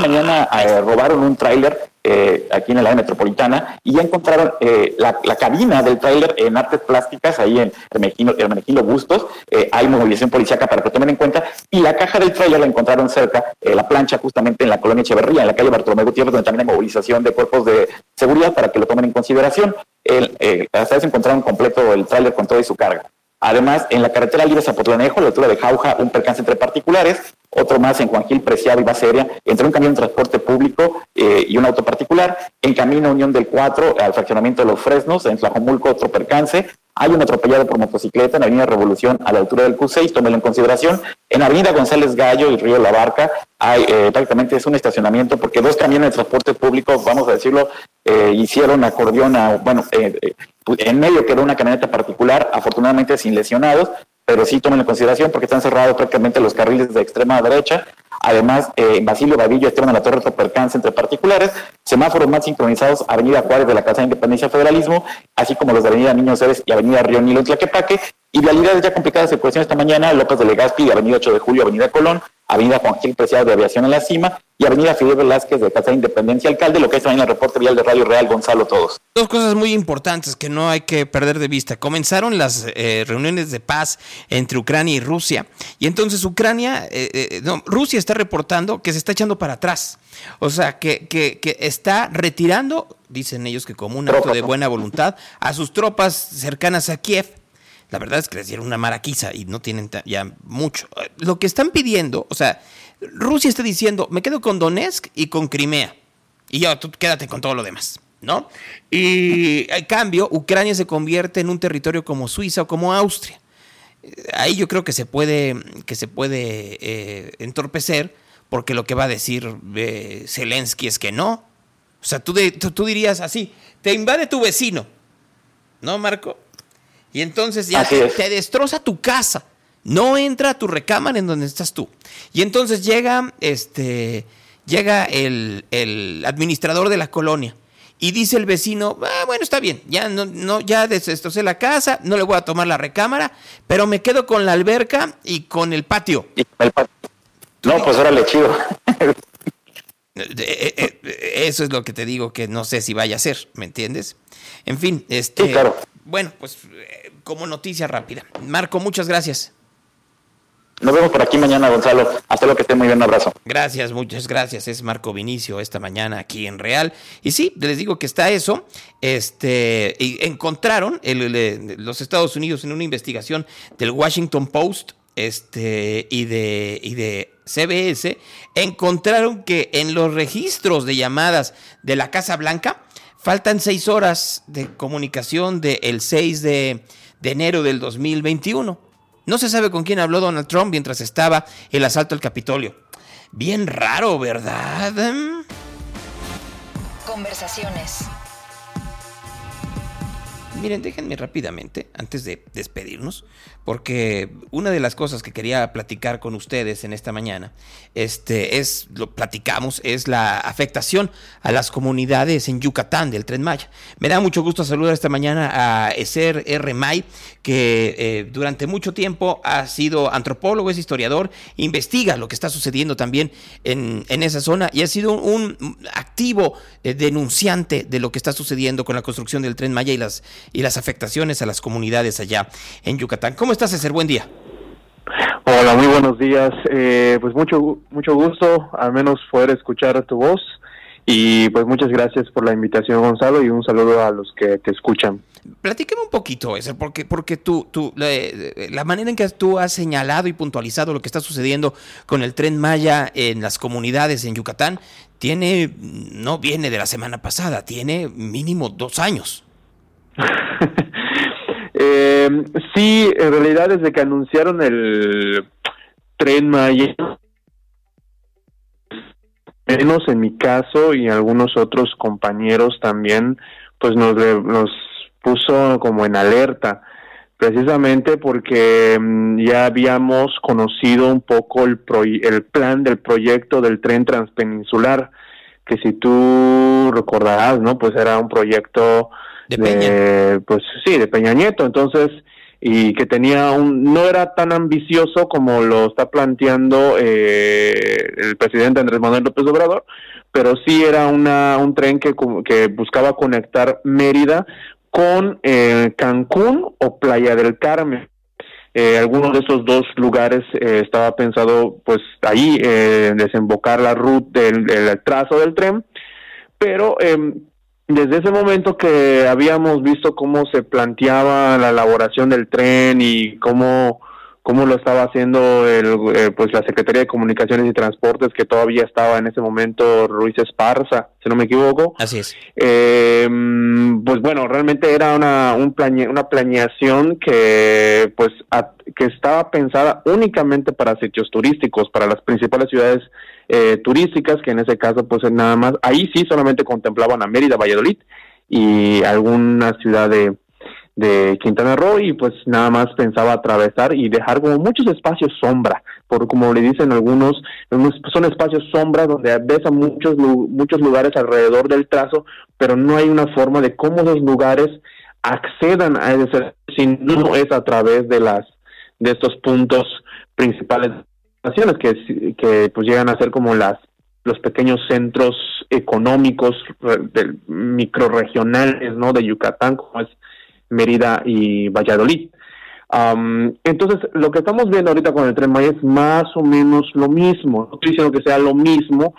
[SPEAKER 25] mañana eh, robaron un tráiler eh, aquí en el área metropolitana y ya encontraron eh, la, cabina del tráiler en artes plásticas, ahí en Hermenegildo Bustos. Hay movilización policiaca para que tomen en cuenta. Y la caja del tráiler la encontraron cerca, la plancha justamente en la colonia Echeverría, en la calle Bartolomé Gutiérrez, donde también hay movilización de cuerpos de seguridad para que lo tomen en consideración. El, hasta eso encontraron completo el tráiler con toda su carga. Además, en la carretera libre Zapotlanejo, a la altura de Jauja, un percance entre particulares, otro más en Juan Gil Preciado y Baseria, entre un camión de transporte público eh, y un auto particular, en camino Unión del 4 al fraccionamiento de los Fresnos, en Tlajomulco otro percance, hay un atropellado por motocicleta en Avenida Revolución a la altura del Q6, tómelo en consideración. En Avenida González Gallo y Río La Barca hay eh, prácticamente es un estacionamiento porque dos camiones de transporte público, vamos a decirlo, eh, hicieron acordeón a, bueno, eh, en medio quedó una camioneta particular, afortunadamente sin lesionados, pero sí tomen en consideración porque están cerrados prácticamente los carriles de extrema derecha. Además, eh, Basilio Babillo, Esteban de la Torre, percance entre particulares, semáforos más sincronizados, Avenida Juárez de la Casa de Independencia Federalismo, así como los de Avenida Niños Ceres y Avenida Río Nilo en Tlaquepaque, y vialidades ya complicadas de cuestión esta mañana, López de Legazpi, Avenida 8 de Julio, Avenida Colón, Avenida Juan Gil Preciado de Aviación en la Cima y Avenida Fidel Velázquez de Casa de Independencia Alcalde, lo que es también el reporte vial de Radio Real Gonzalo Todos.
[SPEAKER 2] Dos cosas muy importantes que no hay que perder de vista. Comenzaron las eh, reuniones de paz entre Ucrania y Rusia y entonces Ucrania, eh, eh, no, Rusia está reportando que se está echando para atrás. O sea, que, que, que está retirando, dicen ellos que como un acto de buena voluntad, a sus tropas cercanas a Kiev la verdad es que les dieron una maraquiza y no tienen ya mucho. Lo que están pidiendo, o sea, Rusia está diciendo, me quedo con Donetsk y con Crimea. Y yo, tú quédate con todo lo demás, ¿no? Y en cambio, Ucrania se convierte en un territorio como Suiza o como Austria. Ahí yo creo que se puede, que se puede eh, entorpecer, porque lo que va a decir eh, Zelensky es que no. O sea, tú, tú dirías así, te invade tu vecino, ¿no, Marco? Y entonces ya te, destroza tu casa. No entra a tu recámara en donde estás tú. Y entonces llega, este, llega el, el administrador de la colonia. Y dice el vecino, ah, bueno, está bien, ya no, no, ya destrocé la casa, no le voy a tomar la recámara, pero me quedo con la alberca y con el patio.
[SPEAKER 25] El patio. No, pues órale, chido.
[SPEAKER 2] Eso es lo que te digo que no sé si vaya a ser, ¿me entiendes? En fin, este.
[SPEAKER 25] Sí, claro.
[SPEAKER 2] Bueno, pues como noticia rápida. Marco, muchas gracias.
[SPEAKER 25] Nos vemos por aquí mañana, Gonzalo. Hasta luego, que esté muy bien. Un abrazo.
[SPEAKER 2] Gracias, muchas gracias. Es Marco Vinicio esta mañana aquí en Real. Y sí, les digo que está eso. Este, encontraron el, el, los Estados Unidos en una investigación del Washington Post este, y, de, y de CBS, encontraron que en los registros de llamadas de la Casa Blanca faltan seis horas de comunicación del 6 de, de enero del 2021. No se sabe con quién habló Donald Trump mientras estaba el asalto al Capitolio. Bien raro, ¿verdad?
[SPEAKER 1] Conversaciones.
[SPEAKER 2] Miren, déjenme rápidamente, antes de despedirnos, porque una de las cosas que quería platicar con ustedes en esta mañana, este, es, lo platicamos, es la afectación a las comunidades en Yucatán del Tren Maya. Me da mucho gusto saludar esta mañana a Eser R. May, que eh, durante mucho tiempo ha sido antropólogo, es historiador, investiga lo que está sucediendo también en, en esa zona y ha sido un, activo eh, denunciante de lo que está sucediendo con la construcción del Tren Maya y las, y las afectaciones a las comunidades allá en Yucatán. ¿Cómo estás, César? Buen día.
[SPEAKER 25] Hola,
[SPEAKER 26] muy buenos días. Eh, pues mucho mucho gusto, al menos poder escuchar tu voz y pues muchas gracias por la invitación, Gonzalo, y un saludo a los que te escuchan.
[SPEAKER 2] Platícame un poquito, eso, porque, porque tú, tú la, la, manera en que tú has señalado y puntualizado lo que está sucediendo con el tren Maya en las comunidades en Yucatán, tiene, no viene de la semana pasada, tiene mínimo dos años.
[SPEAKER 26] eh, sí, en realidad desde que anunciaron el tren Maya, menos en mi caso y algunos otros compañeros también, pues nos, nos puso como en alerta, precisamente porque mm, ya habíamos conocido un poco el, el plan del proyecto del tren transpeninsular, que si tú recordarás, ¿no? Pues era un proyecto de, pues sí, de Peña Nieto, entonces y que tenía un no era tan ambicioso como lo está planteando eh, el presidente Andrés Manuel López Obrador, pero sí era una un tren que, buscaba conectar Mérida con eh, Cancún o Playa del Carmen. Eh, alguno de esos dos lugares eh, estaba pensado pues ahí eh, desembocar la ruta del, del, trazo del tren, pero em, desde ese momento que habíamos visto cómo se planteaba la elaboración del tren y cómo cómo lo estaba haciendo el, eh, pues la Secretaría de Comunicaciones y Transportes, que todavía estaba en ese momento Ruiz Esparza, si no me equivoco.
[SPEAKER 2] Así es.
[SPEAKER 26] Eh, pues bueno, realmente era una, un una planeación que, pues, que estaba pensada únicamente para sitios turísticos, para las principales ciudades eh, turísticas, que en ese caso, pues nada más, ahí sí solamente contemplaban a Mérida, Valladolid y alguna ciudad de, de Quintana Roo y pues nada más pensaba atravesar y dejar como muchos espacios sombra, por como le dicen algunos, son espacios sombra donde ves muchos, muchos lugares alrededor del trazo, pero no hay una forma de cómo los lugares accedan a ese, si no es a través de las de estos puntos principales que, que pues llegan a ser como las los pequeños centros económicos microregionales no de Yucatán como es Mérida y Valladolid. entonces, lo que estamos viendo ahorita con el Tren Maya es más o menos lo mismo. No estoy diciendo que sea lo mismo,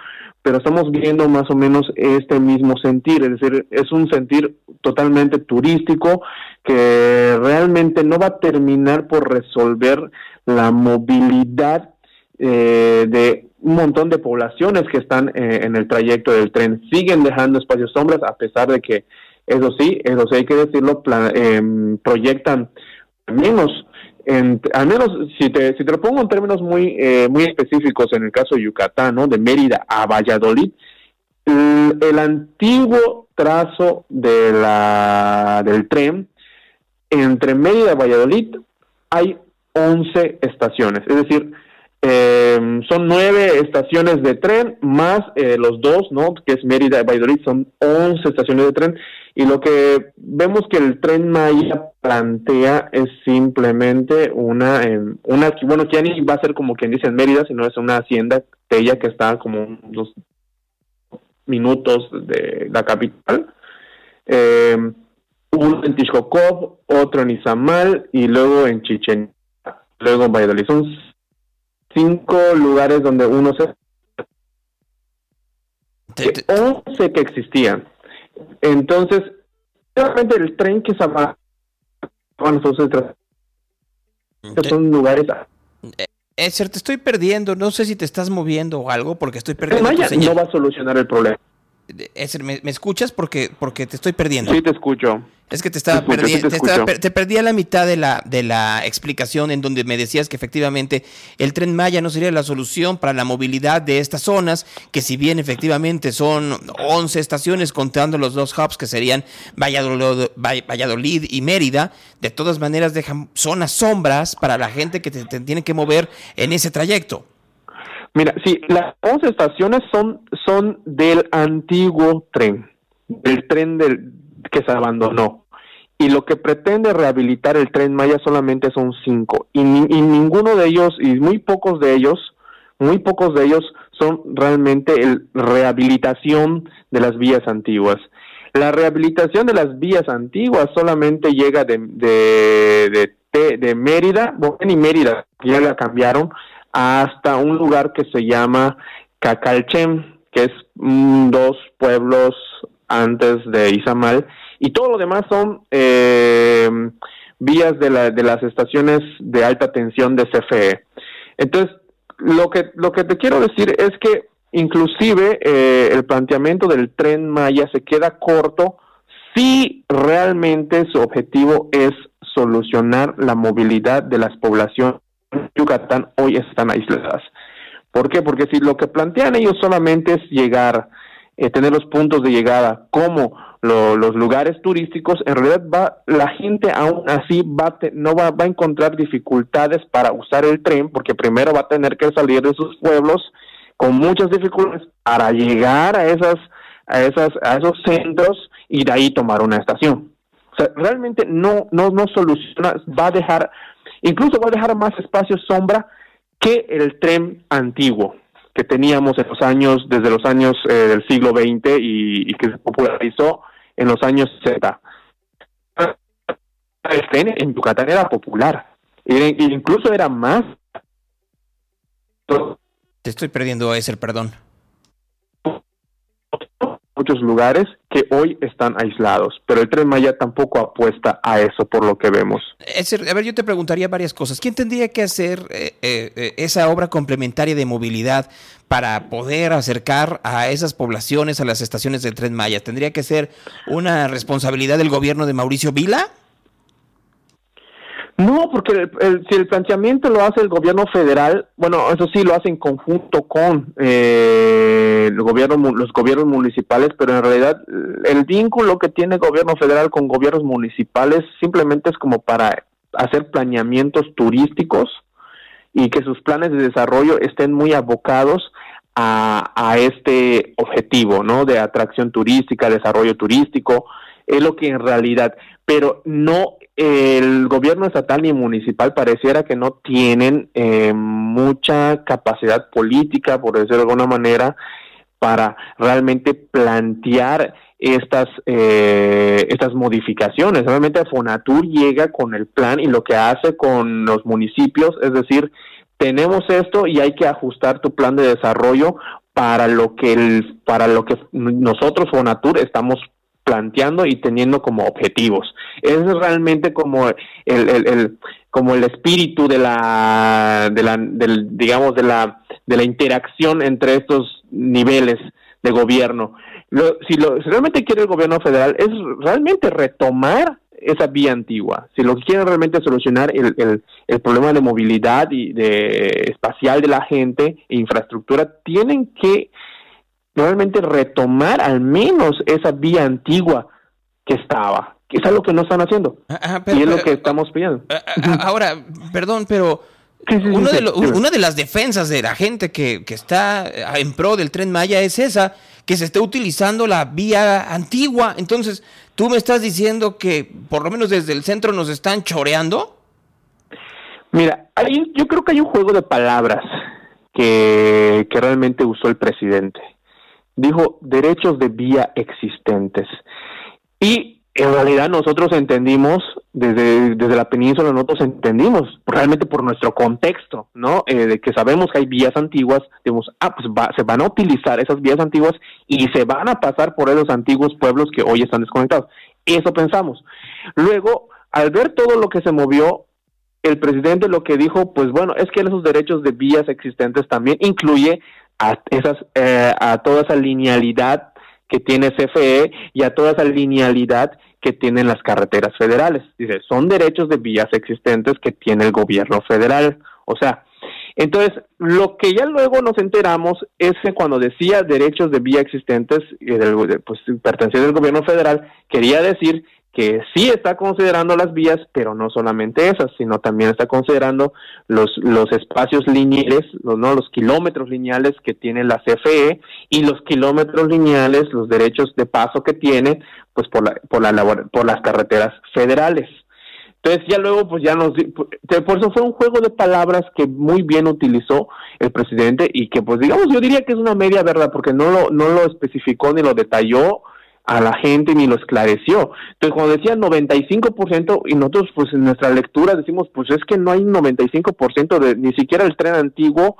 [SPEAKER 26] pero estamos viendo más o menos este mismo sentir. Es decir, es un sentir totalmente turístico que realmente no va a terminar por resolver la movilidad eh, de un montón de poblaciones que están eh, en el trayecto del tren. Siguen dejando espacios sombras a pesar de que eso sí, eso sí hay que decirlo, eh, proyectan menos, en, al menos si te, si te lo pongo en términos muy, eh, muy específicos, en el caso de Yucatán, ¿no? de Mérida a Valladolid, el, el antiguo trazo de la, del tren entre Mérida y Valladolid hay 11 estaciones, es decir, eh, son nueve estaciones de tren más eh, los dos, ¿no? Que es Mérida y Valladolid, son 11 estaciones de tren y lo que vemos que el tren Maya plantea es simplemente una, una bueno, que ni va a ser como quien dice en Mérida, sino es una hacienda de ella que está como unos minutos de la capital. Eh, uno en Tishkokov, otro en Izamal y luego en Chichen, luego en Valladolid. Son cinco lugares donde uno se... once que existían entonces, realmente el tren que se va bueno, son lugares
[SPEAKER 2] eh, es cierto, te estoy perdiendo. No sé si te estás moviendo o algo porque estoy perdiendo.
[SPEAKER 26] no va a solucionar el problema.
[SPEAKER 2] ¿Me, ¿me, escuchas? Porque, porque te estoy perdiendo.
[SPEAKER 26] Sí, te escucho.
[SPEAKER 2] Es que te estaba perdiendo, te, te, perdí a la mitad de la, de la explicación en donde me decías que efectivamente el tren Maya no sería la solución para la movilidad de estas zonas, que si bien efectivamente son 11 estaciones contando los dos hubs que serían Valladolid, Valladolid y Mérida, de todas maneras dejan zonas sombras para la gente que te tiene que mover en ese trayecto.
[SPEAKER 26] Mira, sí, las 11 estaciones son, son del antiguo tren, del tren del, que se abandonó. Y lo que pretende rehabilitar el tren Maya solamente son cinco. Y, y ninguno de ellos, y muy pocos de ellos, muy pocos de ellos son realmente el rehabilitación de las vías antiguas. La rehabilitación de las vías antiguas solamente llega de, de, de, de Mérida, bueno, ni Mérida, ya la cambiaron, hasta un lugar que se llama Cacalchem, que es mm, dos pueblos antes de Izamal, y todo lo demás son eh, vías de, la, de las estaciones de alta tensión de CFE. Entonces, lo que, lo que te quiero decir es que inclusive eh, el planteamiento del tren Maya se queda corto si realmente su objetivo es solucionar la movilidad de las poblaciones Yucatán hoy están aisladas. ¿Por qué? Porque si lo que plantean ellos solamente es llegar, eh, tener los puntos de llegada como los lugares turísticos, en realidad va, la gente aún así va no va, a encontrar dificultades para usar el tren, porque primero va a tener que salir de sus pueblos con muchas dificultades para llegar a esas a esas a esos centros y de ahí tomar una estación. O sea, realmente no no no soluciona, va a dejar incluso va a dejar más espacio sombra que el tren antiguo que teníamos en los años desde los años eh, del siglo XX y, que se popularizó en los años 60. El tren en Yucatán era popular, e incluso era más.
[SPEAKER 2] Te estoy perdiendo, el perdón
[SPEAKER 26] muchos lugares que hoy están aislados, pero el Tren Maya tampoco apuesta a eso por lo que vemos.
[SPEAKER 2] a ver, yo te preguntaría varias cosas. ¿Quién tendría que hacer eh, eh, esa obra complementaria de movilidad para poder acercar a esas poblaciones a las estaciones del Tren Maya? ¿Tendría que ser una responsabilidad del gobierno de Mauricio Vila?
[SPEAKER 26] No, porque si el planteamiento lo hace el gobierno federal, bueno, eso sí lo hace en conjunto con eh, el los gobiernos municipales, pero en realidad el vínculo que tiene el gobierno federal con gobiernos municipales simplemente es como para hacer planeamientos turísticos y que sus planes de desarrollo estén muy abocados a este objetivo, ¿no? De atracción turística, desarrollo turístico, es lo que en realidad, pero no el gobierno estatal y municipal pareciera que no tienen eh, mucha capacidad política, por decirlo de alguna manera, para realmente plantear estas eh, estas modificaciones. Realmente Fonatur llega con el plan y lo que hace con los municipios es decir, tenemos esto y hay que ajustar tu plan de desarrollo para lo que el, para lo que nosotros Fonatur estamos planteando y teniendo como objetivos. Es realmente como el, el, como el espíritu de la, de la del, digamos de la de la interacción entre estos niveles de gobierno. si, lo, si realmente quiere el gobierno federal es realmente retomar esa vía antigua. Si lo que quieren realmente solucionar el, el, el, problema de movilidad y de espacial de la gente e infraestructura, tienen que realmente retomar al menos esa vía antigua que estaba, que es algo que no están haciendo. Ah, ah, y es lo que estamos pidiendo.
[SPEAKER 2] Ah, ahora, perdón, pero una de las defensas de la gente que, que, está en pro del tren Maya es esa, que se esté utilizando la vía antigua. Entonces, ¿tú me estás diciendo que por lo menos desde el centro nos están choreando?
[SPEAKER 26] Mira, hay, yo creo que hay un juego de palabras que, que realmente usó el presidente dijo derechos de vía existentes. Y en realidad nosotros entendimos, desde, desde la península nosotros entendimos, realmente por nuestro contexto, ¿no? Eh, de que sabemos que hay vías antiguas, digamos, ah, pues se van a utilizar esas vías antiguas y se van a pasar por esos antiguos pueblos que hoy están desconectados. Eso pensamos. Luego, al ver todo lo que se movió, el presidente lo que dijo, pues bueno, es que esos derechos de vías existentes también incluye a, esas, eh, a toda esa linealidad que tiene CFE y a toda esa linealidad que tienen las carreteras federales. Dice, son derechos de vías existentes que tiene el gobierno federal. O sea, entonces, lo que ya luego nos enteramos es que cuando decía derechos de vía existentes, pues pertenecientes al gobierno federal, quería decir que sí está considerando las vías, pero no solamente esas, sino también está considerando los, los espacios lineales, los, ¿no? los kilómetros lineales que tiene la CFE y los kilómetros lineales, los derechos de paso que tiene, pues por, la, por, la, por las carreteras federales. Entonces ya luego pues ya nos por eso fue un juego de palabras que muy bien utilizó el presidente y que pues digamos yo diría que es una media verdad porque no lo no lo especificó ni lo detalló a la gente ni lo esclareció. Entonces, cuando decía 95%, y nosotros pues en nuestra lectura decimos, pues es que no hay 95% de, ni siquiera el tren antiguo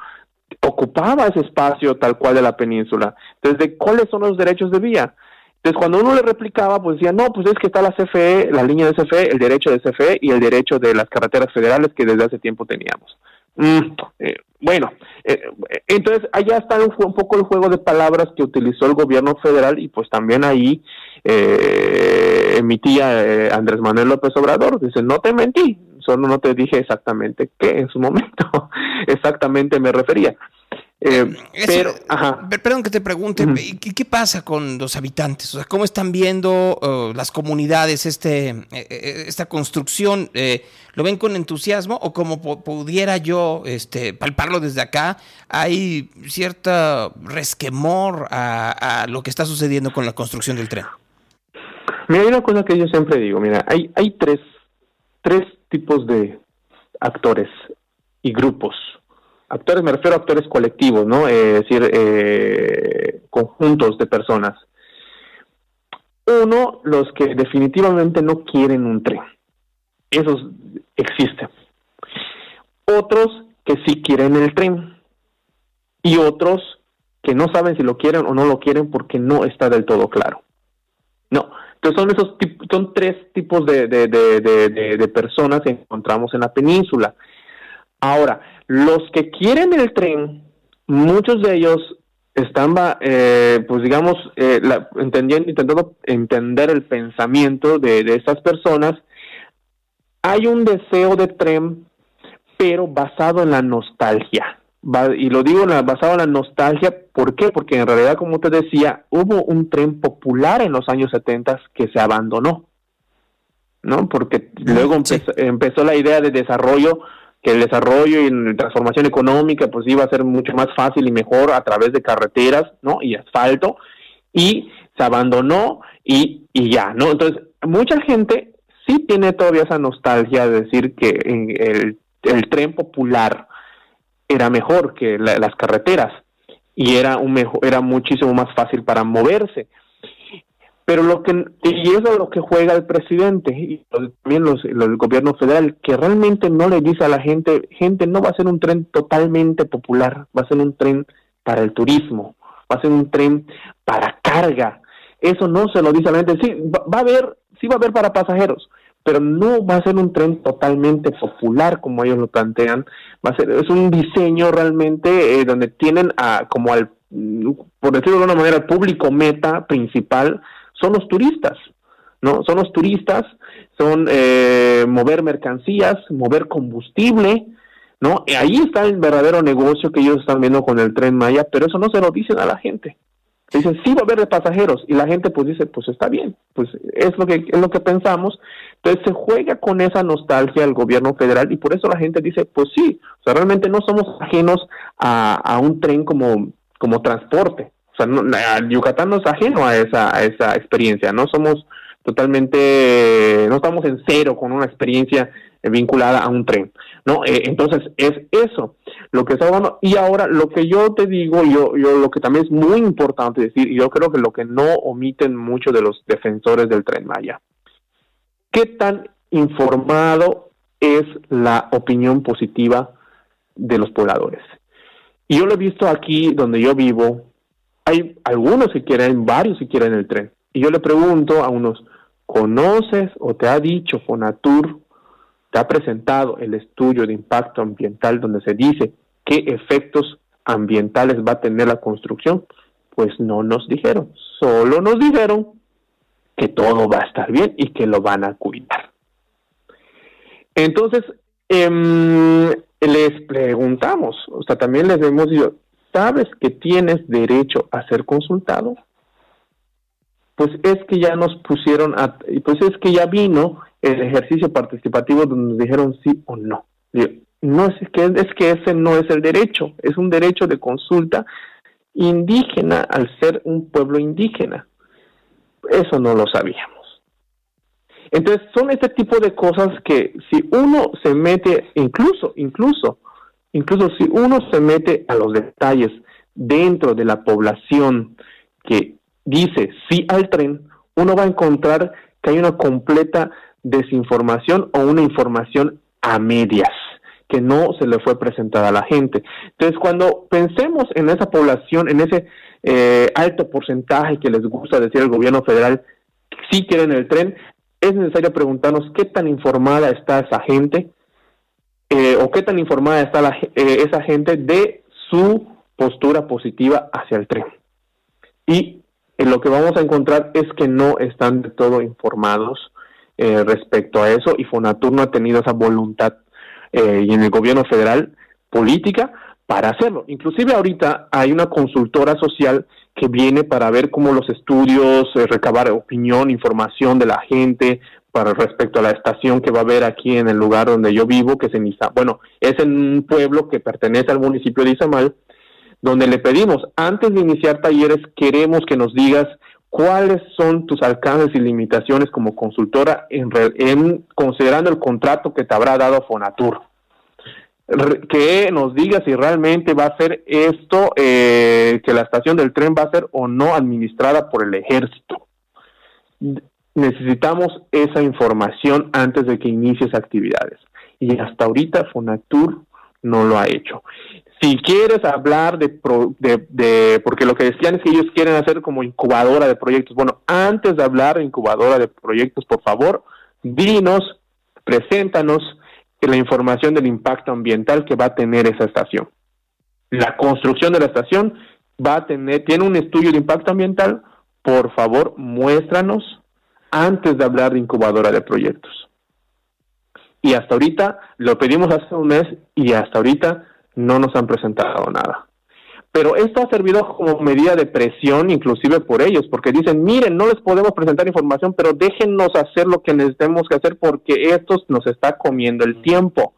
[SPEAKER 26] ocupaba ese espacio tal cual de la península. Entonces, ¿de cuáles son los derechos de vía? Entonces, cuando uno le replicaba, pues decía, no, pues es que está la CFE, la línea de CFE, el derecho de CFE y el derecho de las carreteras federales que desde hace tiempo teníamos. Mm, eh, bueno, eh, entonces allá está un, poco el juego de palabras que utilizó el gobierno federal y pues también ahí eh, emitía eh, Andrés Manuel López Obrador, dice, no te mentí, solo no te dije exactamente qué en su momento, exactamente me refería. Eh, pero, ajá.
[SPEAKER 2] Perdón que te pregunte, ¿qué, ¿qué, pasa con los habitantes? O sea, ¿cómo están viendo uh, las comunidades este, eh, esta construcción? Eh, ¿Lo ven con entusiasmo o como pudiera yo este, palparlo desde acá? ¿Hay cierta resquemor a, a, lo que está sucediendo con la construcción del tren?
[SPEAKER 26] Mira, hay una cosa que yo siempre digo, mira, hay, hay tres, tres tipos de actores y grupos actores me refiero a actores colectivos, ¿no? Eh, es decir, eh, conjuntos de personas. Uno, los que definitivamente no quieren un tren. Esos existen. Otros que sí quieren el tren. Y otros que no saben si lo quieren o no lo quieren porque no está del todo claro. No. Entonces son esos son tres tipos de, de, de, de personas que encontramos en la península. Ahora, los que quieren el tren, muchos de ellos están, eh, pues digamos, eh, la, entendiendo, intentando entender el pensamiento de, de estas personas. Hay un deseo de tren, pero basado en la nostalgia. Y lo digo basado en la nostalgia, ¿por qué? Porque en realidad, como te decía, hubo un tren popular en los años 70 que se abandonó, ¿no? Porque luego empezó, empezó la idea de desarrollo que el desarrollo y la transformación económica pues iba a ser mucho más fácil y mejor a través de carreteras, ¿no? Y asfalto y se abandonó y, y ya, ¿no? Entonces, mucha gente sí tiene todavía esa nostalgia de decir que el, el tren popular era mejor que la, las carreteras y era un mejor, era muchísimo más fácil para moverse. Pero lo que, y eso es lo que juega el presidente y también los, el gobierno federal, que realmente no le dice a la gente, gente, no va a ser un tren totalmente popular, va a ser un tren para el turismo, va a ser un tren para carga. Eso no se lo dice a la gente, sí, va, a haber, sí va a haber para pasajeros, pero no va a ser un tren totalmente popular como ellos lo plantean, va a ser, es un diseño realmente eh, donde tienen a, como al, por decirlo de una manera, el público meta principal, son los turistas, ¿no? Son los turistas, son eh, mover mercancías, mover combustible, ¿no? Ahí está el verdadero negocio que ellos están viendo con el tren Maya, pero eso no se lo dicen a la gente. Dicen, sí va a haber de pasajeros, y la gente pues dice, pues está bien, pues es lo que es lo que pensamos. Entonces se juega con esa nostalgia al gobierno federal y por eso la gente dice, pues sí, o sea, realmente no somos ajenos a, a un tren como, como transporte, o sea, no, Yucatán no es ajeno a esa, a esa experiencia, no somos totalmente, no estamos en cero con una experiencia vinculada a un tren, ¿no? Eh, entonces es eso lo que está hablando. Y ahora lo que yo te digo, yo, yo lo que también es muy importante decir, y yo creo que lo que no omiten muchos de los defensores del tren Maya, ¿qué tan informado es la opinión positiva de los pobladores? Y yo lo he visto aquí donde yo vivo, hay algunos que quieren, varios que quieren el tren. Y yo le pregunto a unos, ¿conoces o te ha dicho Fonatur, te ha presentado el estudio de impacto ambiental donde se dice qué efectos ambientales va a tener la construcción? Pues no nos dijeron, solo nos dijeron que todo va a estar bien y que lo van a cuidar. Entonces, eh, les preguntamos, o sea, también les hemos dicho, sabes que tienes derecho a ser consultado, pues es que ya nos pusieron, a, pues es que ya vino el ejercicio participativo donde nos dijeron sí o no. No es que, es que ese no es el derecho, es un derecho de consulta indígena al ser un pueblo indígena. Eso no lo sabíamos. Entonces son este tipo de cosas que si uno se mete, incluso, incluso Incluso si uno se mete a los detalles dentro de la población que dice sí al tren, uno va a encontrar que hay una completa desinformación o una información a medias que no se le fue presentada a la gente. Entonces, cuando pensemos en esa población, en ese eh, alto porcentaje que les gusta decir el gobierno federal, si quieren el tren, es necesario preguntarnos qué tan informada está esa gente eh, o qué tan informada está la, eh, esa gente de su postura positiva hacia el tren. Y lo que vamos a encontrar es que no están de todo informados respecto a eso y Fonatur no ha tenido esa voluntad y en el gobierno federal política para hacerlo. Inclusive ahorita hay una consultora social que viene para ver cómo los estudios, eh, recabar opinión, información de la gente para respecto a la estación que va a haber aquí en el lugar donde yo vivo, que es en Izamal. Bueno, es en un pueblo que pertenece al municipio de Izamal, donde le pedimos, antes de iniciar talleres, queremos que nos digas cuáles son tus alcances y limitaciones como consultora en, considerando el contrato que te habrá dado Fonatur que nos diga si realmente va a ser esto, eh, que la estación del tren va a ser o no administrada por el ejército. Necesitamos esa información antes de que inicies actividades. Y hasta ahorita Fonatur no lo ha hecho. Si quieres hablar de, de, porque lo que decían es que ellos quieren hacer como incubadora de proyectos. Bueno, antes de hablar de incubadora de proyectos, por favor, dinos, preséntanos la información del impacto ambiental que va a tener esa estación. La construcción de la estación va a tener, tiene un estudio de impacto ambiental, por favor, muéstranos antes de hablar de incubadora de proyectos. Y hasta ahorita, lo pedimos hace un mes y hasta ahorita no nos han presentado nada. Pero esto ha servido como medida de presión inclusive por ellos, porque dicen, miren, no les podemos presentar información, pero déjennos hacer lo que necesitemos que hacer porque esto nos está comiendo el tiempo.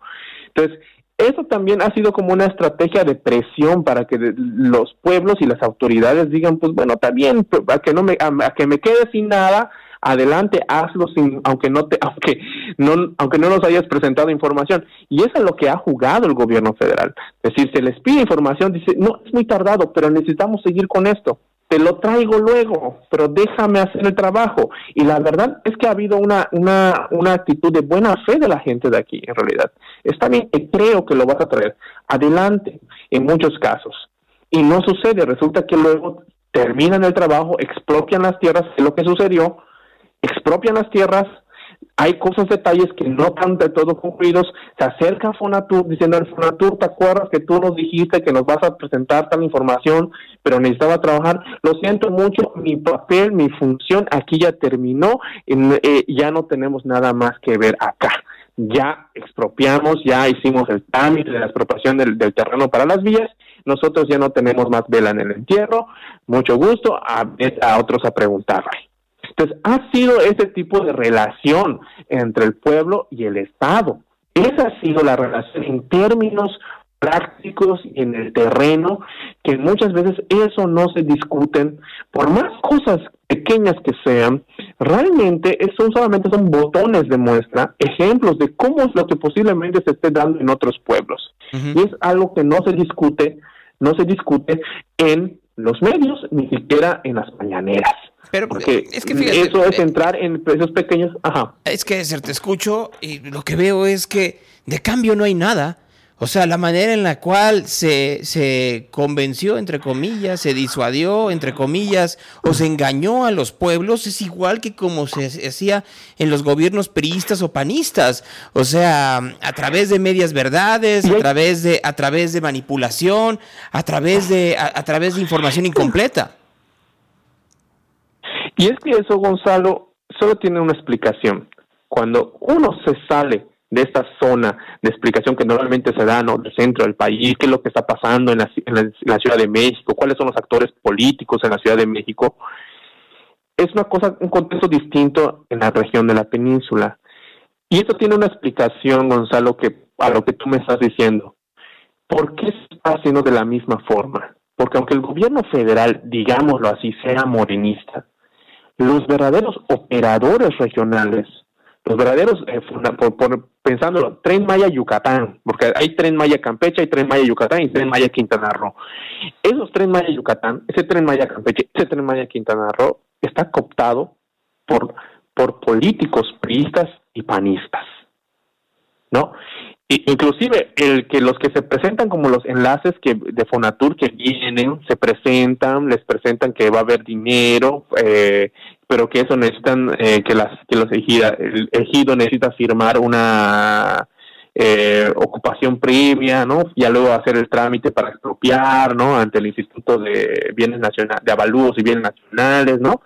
[SPEAKER 26] Entonces, eso también ha sido como una estrategia de presión para que los pueblos y las autoridades digan, pues bueno, está bien, a que no me, a que me quede sin nada, adelante, hazlo sin, aunque no te, aunque no, aunque no nos hayas presentado información. Y eso es lo que ha jugado el gobierno federal. Es decir, se les pide información, dice, no, es muy tardado, pero necesitamos seguir con esto. Te lo traigo luego, pero déjame hacer el trabajo. Y la verdad es que ha habido una, una, una actitud de buena fe de la gente de aquí, en realidad. Está bien, creo que lo vas a traer. Adelante, en muchos casos. Y no sucede, resulta que luego terminan el trabajo, expropian las tierras, es lo que sucedió, expropian las tierras, hay cosas, detalles que no están de todo concluidos, se acerca Fonatur diciendo, Fonatur, ¿te acuerdas que tú nos dijiste que nos vas a presentar tal información, pero necesitaba trabajar? Lo siento mucho, mi papel, mi función aquí ya terminó, eh, ya no tenemos nada más que ver acá. Ya expropiamos, ya hicimos el trámite de la expropiación del, terreno para las vías, nosotros ya no tenemos más vela en el entierro, mucho gusto, a, a otros a preguntarle. Entonces, ha sido ese tipo de relación entre el pueblo y el Estado. Esa ha sido la relación en términos prácticos y en el terreno, que muchas veces eso no se discuten, por más cosas pequeñas que sean, realmente son solamente son botones de muestra, ejemplos de cómo es lo que posiblemente se esté dando en otros pueblos. Y es algo que no se discute, no se discute en los medios, ni siquiera en las mañaneras. Pero porque es que eso es entrar en precios pequeños. Ajá.
[SPEAKER 2] Es que te escucho y lo que veo es que de cambio no hay nada. O sea, la manera en la cual se, se convenció, entre comillas, se disuadió, entre comillas, o se engañó a los pueblos es igual que como se hacía en los gobiernos priistas o panistas. O sea, a través de medias verdades, a través de, a través de manipulación, a través de, a través de información incompleta.
[SPEAKER 26] Y es que eso, Gonzalo, solo tiene una explicación. Cuando uno se sale de esta zona de explicación que normalmente se da ¿no? del centro del país, qué es lo que está pasando en la, en, la, Ciudad de México, cuáles son los actores políticos en la Ciudad de México, es una cosa, un contexto distinto en la región de la península. Y esto tiene una explicación, Gonzalo, que a lo que tú me estás diciendo. ¿Por qué se está haciendo de la misma forma? Porque aunque el gobierno federal, digámoslo así, sea morenista, los verdaderos operadores regionales, los verdaderos, eh, por, pensándolo, Tren Maya Yucatán, porque hay Tren Maya Campeche, hay Tren Maya Yucatán y Tren Maya Quintana Roo. Esos Tren Maya Yucatán, ese Tren Maya Campeche, ese Tren Maya Quintana Roo está cooptado por, por políticos priistas y panistas. ¿No? Inclusive el que los que se presentan como los enlaces que de Fonatur que vienen se presentan les presentan que va a haber dinero eh, pero que eso necesitan eh, que las que los ejida, el ejido necesita firmar una eh, ocupación previa no ya luego hacer el trámite para expropiar no ante el Instituto de Bienes Nacionales de Avalúos y Bienes Nacionales no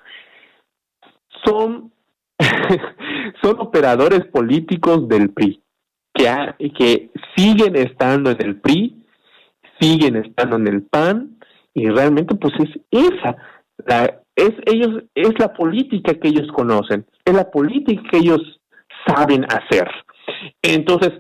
[SPEAKER 26] son son operadores políticos del PRI que, que siguen estando en el PRI, siguen estando en el PAN, y realmente pues es esa, la, es ellos, es la política que ellos conocen, es la política que ellos saben hacer. Entonces,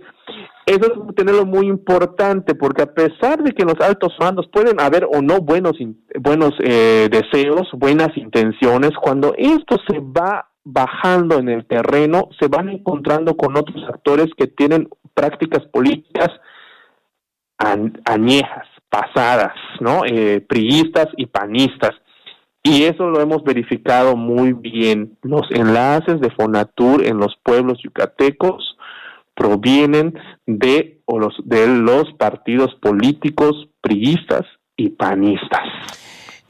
[SPEAKER 26] eso es tenerlo muy importante porque a pesar de que los altos mandos pueden haber o no buenos buenos eh, deseos, buenas intenciones, cuando esto se va bajando en el terreno, se van encontrando con otros actores que tienen prácticas políticas añejas, pasadas, ¿no? Eh, priistas y panistas. Y eso lo hemos verificado muy bien. Los enlaces de Fonatur en los pueblos yucatecos provienen de, o los, de los partidos políticos priistas y panistas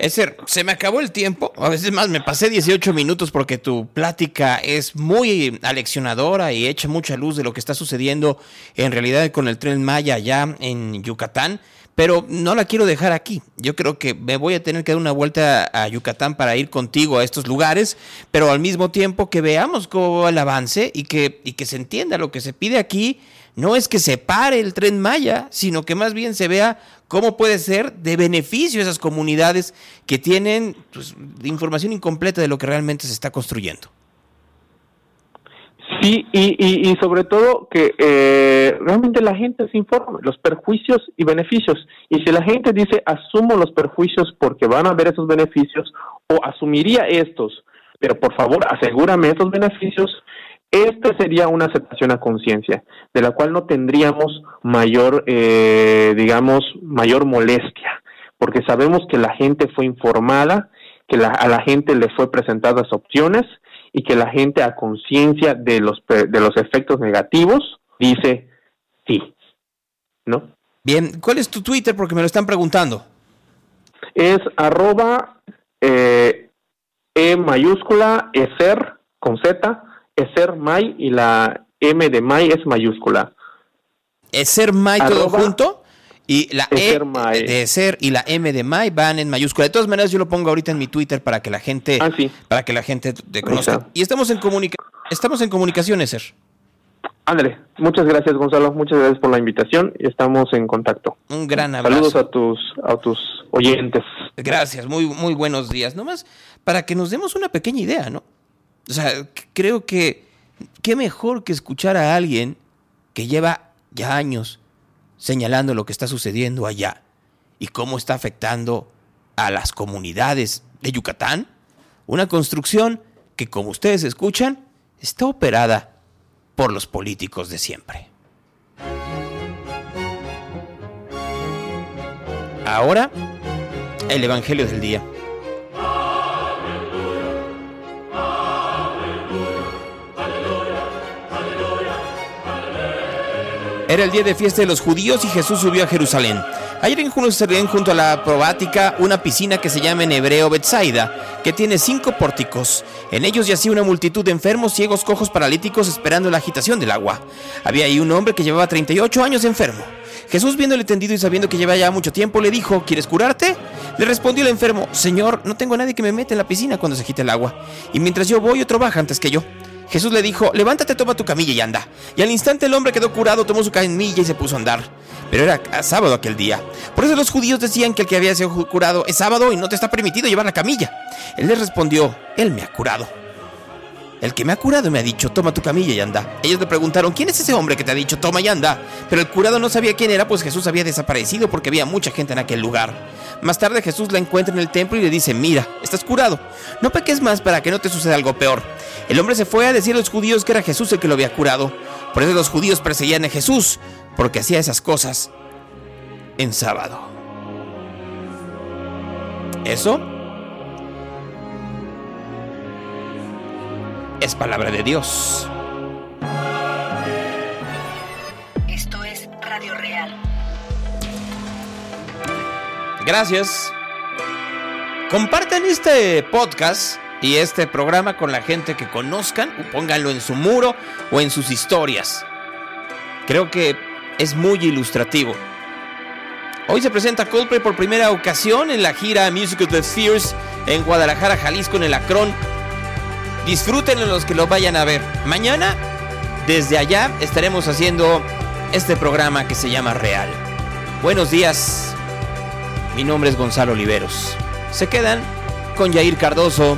[SPEAKER 2] se me acabó el tiempo. A veces más, me pasé 18 minutos porque tu plática es muy aleccionadora y echa mucha luz de lo que está sucediendo en realidad con el tren Maya allá en Yucatán. Pero no la quiero dejar aquí. Yo creo que me voy a tener que dar una vuelta a Yucatán para ir contigo a estos lugares, pero al mismo tiempo que veamos cómo va el avance y que, y que se entienda lo que se pide aquí no es que se pare el tren Maya, sino que más bien se vea cómo puede ser de beneficio a esas comunidades que tienen pues, información incompleta de lo que realmente se está construyendo.
[SPEAKER 26] Sí, y, sobre todo que eh, realmente la gente se informe, los perjuicios y beneficios. Y si la gente dice, asumo los perjuicios porque van a ver esos beneficios, o asumiría estos, pero por favor asegúrame esos beneficios, esta sería una aceptación a conciencia, de la cual no tendríamos mayor, eh, digamos, mayor molestia, porque sabemos que la gente fue informada, que a la gente le fue presentadas opciones y que la gente a conciencia de los, de los efectos negativos dice sí, ¿no?
[SPEAKER 2] Bien, ¿cuál es tu Twitter? Porque me lo están preguntando.
[SPEAKER 26] Es arroba eh, E mayúscula, ESER con Z, Eser May y la M de May es mayúscula.
[SPEAKER 2] Eser May todo junto y la E de Eser y la M de May van en mayúscula. De todas maneras yo lo pongo ahorita en mi Twitter para que la gente
[SPEAKER 26] ah,
[SPEAKER 2] para que la gente te conozca. Y estamos en comunica estamos en comunicación, Eser.
[SPEAKER 26] Ándale, muchas gracias Gonzalo, muchas gracias por la invitación y estamos en contacto.
[SPEAKER 2] Un gran abrazo.
[SPEAKER 26] Saludos a tus a tus oyentes.
[SPEAKER 2] Gracias, muy muy buenos días. Nomás para que nos demos una pequeña idea, ¿no? O sea, creo que qué mejor que escuchar a alguien que lleva ya años señalando lo que está sucediendo allá y cómo está afectando a las comunidades de Yucatán. Una construcción que, como ustedes escuchan, está operada por los políticos de siempre. Ahora, el Evangelio del Día. Era el día de fiesta de los judíos y Jesús subió a Jerusalén. Ayer en Jerusalén, junto a la probática, una piscina que se llama en hebreo Betsaida, que tiene cinco pórticos. En ellos yacía una multitud de enfermos, ciegos, cojos, paralíticos, esperando la agitación del agua. Había ahí un hombre que llevaba 38 años enfermo. Jesús, viéndole tendido y sabiendo que llevaba ya mucho tiempo, le dijo, ¿quieres curarte? Le respondió el enfermo, Señor, no tengo a nadie que me meta en la piscina cuando se agite el agua. Y mientras yo voy, otro baja antes que yo. Jesús le dijo, levántate, toma tu camilla y anda. Y al instante el hombre quedó curado, tomó su camilla y se puso a andar. Pero era sábado aquel día. Por eso los judíos decían que el que había sido curado es sábado y no te está permitido llevar la camilla. Él les respondió, Él me ha curado. El que me ha curado me ha dicho, toma tu camilla y anda. Ellos le preguntaron, ¿quién es ese hombre que te ha dicho, toma y anda? Pero el curado no sabía quién era, pues Jesús había desaparecido porque había mucha gente en aquel lugar. Más tarde Jesús la encuentra en el templo y le dice, mira, estás curado. No peques más para que no te suceda algo peor. El hombre se fue a decir a los judíos que era Jesús el que lo había curado. Por eso los judíos perseguían a Jesús, porque hacía esas cosas en sábado. Eso
[SPEAKER 27] es palabra de Dios.
[SPEAKER 1] Esto es Radio Real.
[SPEAKER 27] Gracias. Compartan este podcast y este programa con la gente que conozcan, o pónganlo en su muro o en sus historias. Creo que es muy ilustrativo. Hoy se presenta Coldplay por primera ocasión en la gira Music of the Spheres en Guadalajara, Jalisco, en el Acron. Disfrútenlo los que lo vayan a ver. Mañana, desde allá, estaremos haciendo este programa que se llama Real. Buenos días. Mi nombre es Gonzalo Oliveros. Se quedan con Yair Cardoso.